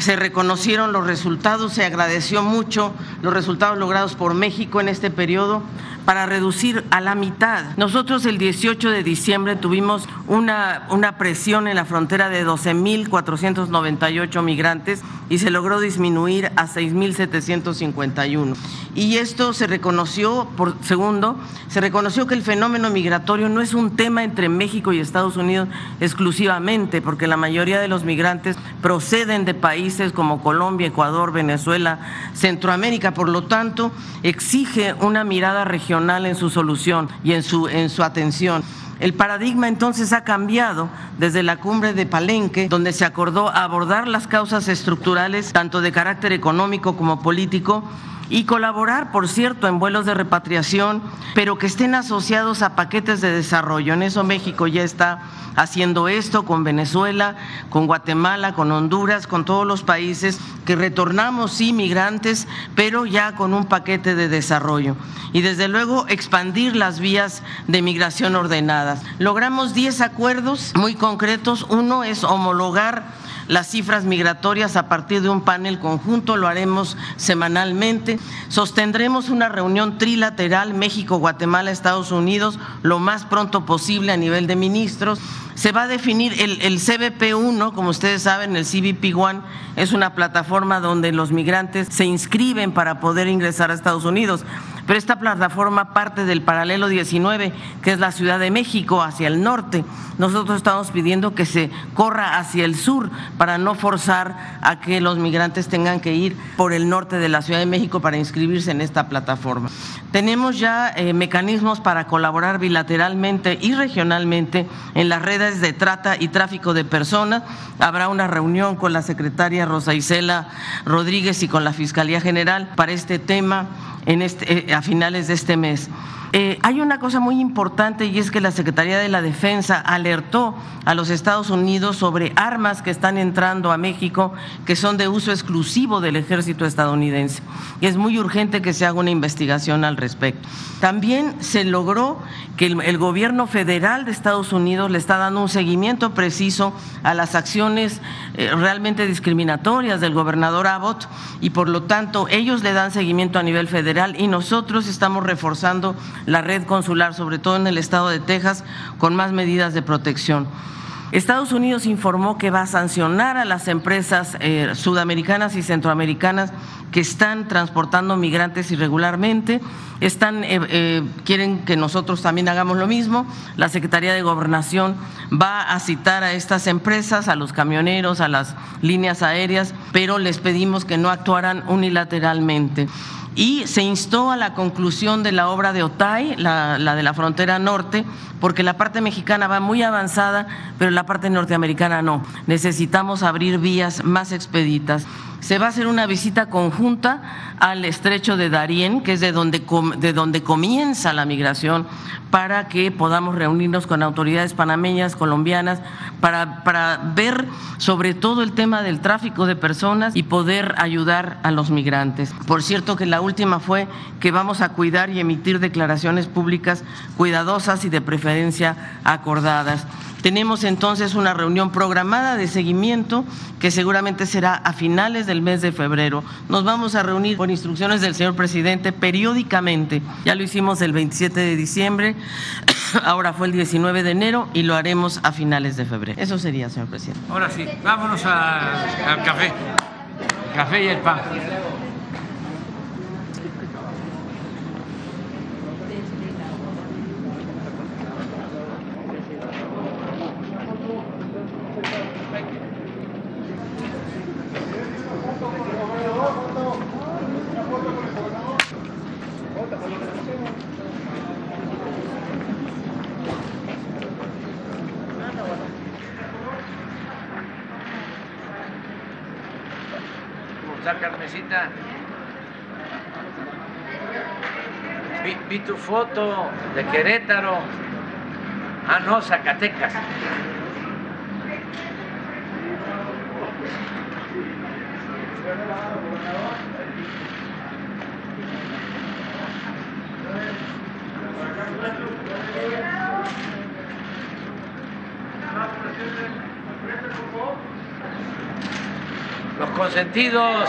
se reconocieron los resultados, se agradeció mucho los resultados logrados por México en este periodo para reducir a la mitad. Nosotros el 18 de diciembre tuvimos una, una presión en la frontera de 12.498 migrantes y se logró disminuir a 6.751. Y esto se reconoció, por segundo, se reconoció que el fenómeno migratorio no es un tema entre México y Estados Unidos exclusivamente, porque la mayoría de los migrantes proceden de países como Colombia, Ecuador, Venezuela, Centroamérica. Por lo tanto, exige una mirada regional en su solución y en su, en su atención. El paradigma entonces ha cambiado desde la cumbre de Palenque, donde se acordó abordar las causas estructurales, tanto de carácter económico como político, y colaborar, por cierto, en vuelos de repatriación, pero que estén asociados a paquetes de desarrollo. En eso México ya está haciendo esto con Venezuela, con Guatemala, con Honduras, con todos los países que retornamos inmigrantes, pero ya con un paquete de desarrollo. Y desde luego expandir las vías de migración ordenadas. Logramos 10 acuerdos muy concretos. Uno es homologar las cifras migratorias a partir de un panel conjunto, lo haremos semanalmente. Sostendremos una reunión trilateral México, Guatemala, Estados Unidos lo más pronto posible a nivel de ministros. Se va a definir el, el CBP1, como ustedes saben, el CBP1 es una plataforma donde los migrantes se inscriben para poder ingresar a Estados Unidos pero esta plataforma parte del paralelo 19, que es la Ciudad de México, hacia el norte. Nosotros estamos pidiendo que se corra hacia el sur para no forzar a que los migrantes tengan que ir por el norte de la Ciudad de México para inscribirse en esta plataforma. Tenemos ya eh, mecanismos para colaborar bilateralmente y regionalmente en las redes de trata y tráfico de personas. Habrá una reunión con la secretaria Rosa Isela Rodríguez y con la Fiscalía General para este tema en este, a finales de este mes. Eh, hay una cosa muy importante y es que la Secretaría de la Defensa alertó a los Estados Unidos sobre armas que están entrando a México que son de uso exclusivo del ejército estadounidense. Y es muy urgente que se haga una investigación al respecto. También se logró que el, gobierno federal de Estados Unidos le está dando un seguimiento preciso a las acciones eh, realmente discriminatorias del gobernador Abbott y por lo tanto ellos le dan seguimiento a nivel federal y nosotros estamos reforzando la red consular, sobre todo en el estado de Texas, con más medidas de protección. Estados Unidos informó que va a sancionar a las empresas eh, sudamericanas y centroamericanas que están transportando migrantes irregularmente. Están, eh, eh, quieren que nosotros también hagamos lo mismo. La Secretaría de Gobernación va a citar a estas empresas, a los camioneros, a las líneas aéreas, pero les pedimos que no actuaran unilateralmente y se instó a la conclusión de la obra de Otay, la, de la frontera norte, porque la parte mexicana va muy avanzada, pero la parte norteamericana no. Necesitamos abrir vías más expeditas. Se va a hacer una visita conjunta al estrecho de Darién, que es de donde, de donde comienza la migración, para que podamos reunirnos con autoridades panameñas, colombianas, para, para ver sobre todo el tema del tráfico de personas y poder ayudar a los migrantes. Por cierto que la última fue que vamos a cuidar y emitir declaraciones públicas cuidadosas y de preferencia acordadas. Tenemos entonces una reunión programada de seguimiento que seguramente será a finales del mes de febrero. Nos vamos a reunir por instrucciones del señor presidente periódicamente. Ya lo hicimos el 27 de diciembre, ahora fue el 19 de enero y lo haremos a finales de febrero. Eso sería, señor presidente. Ahora sí, vámonos al café. Café y el pan. Foto de Querétaro. Ah, no, Zacatecas. Los consentidos.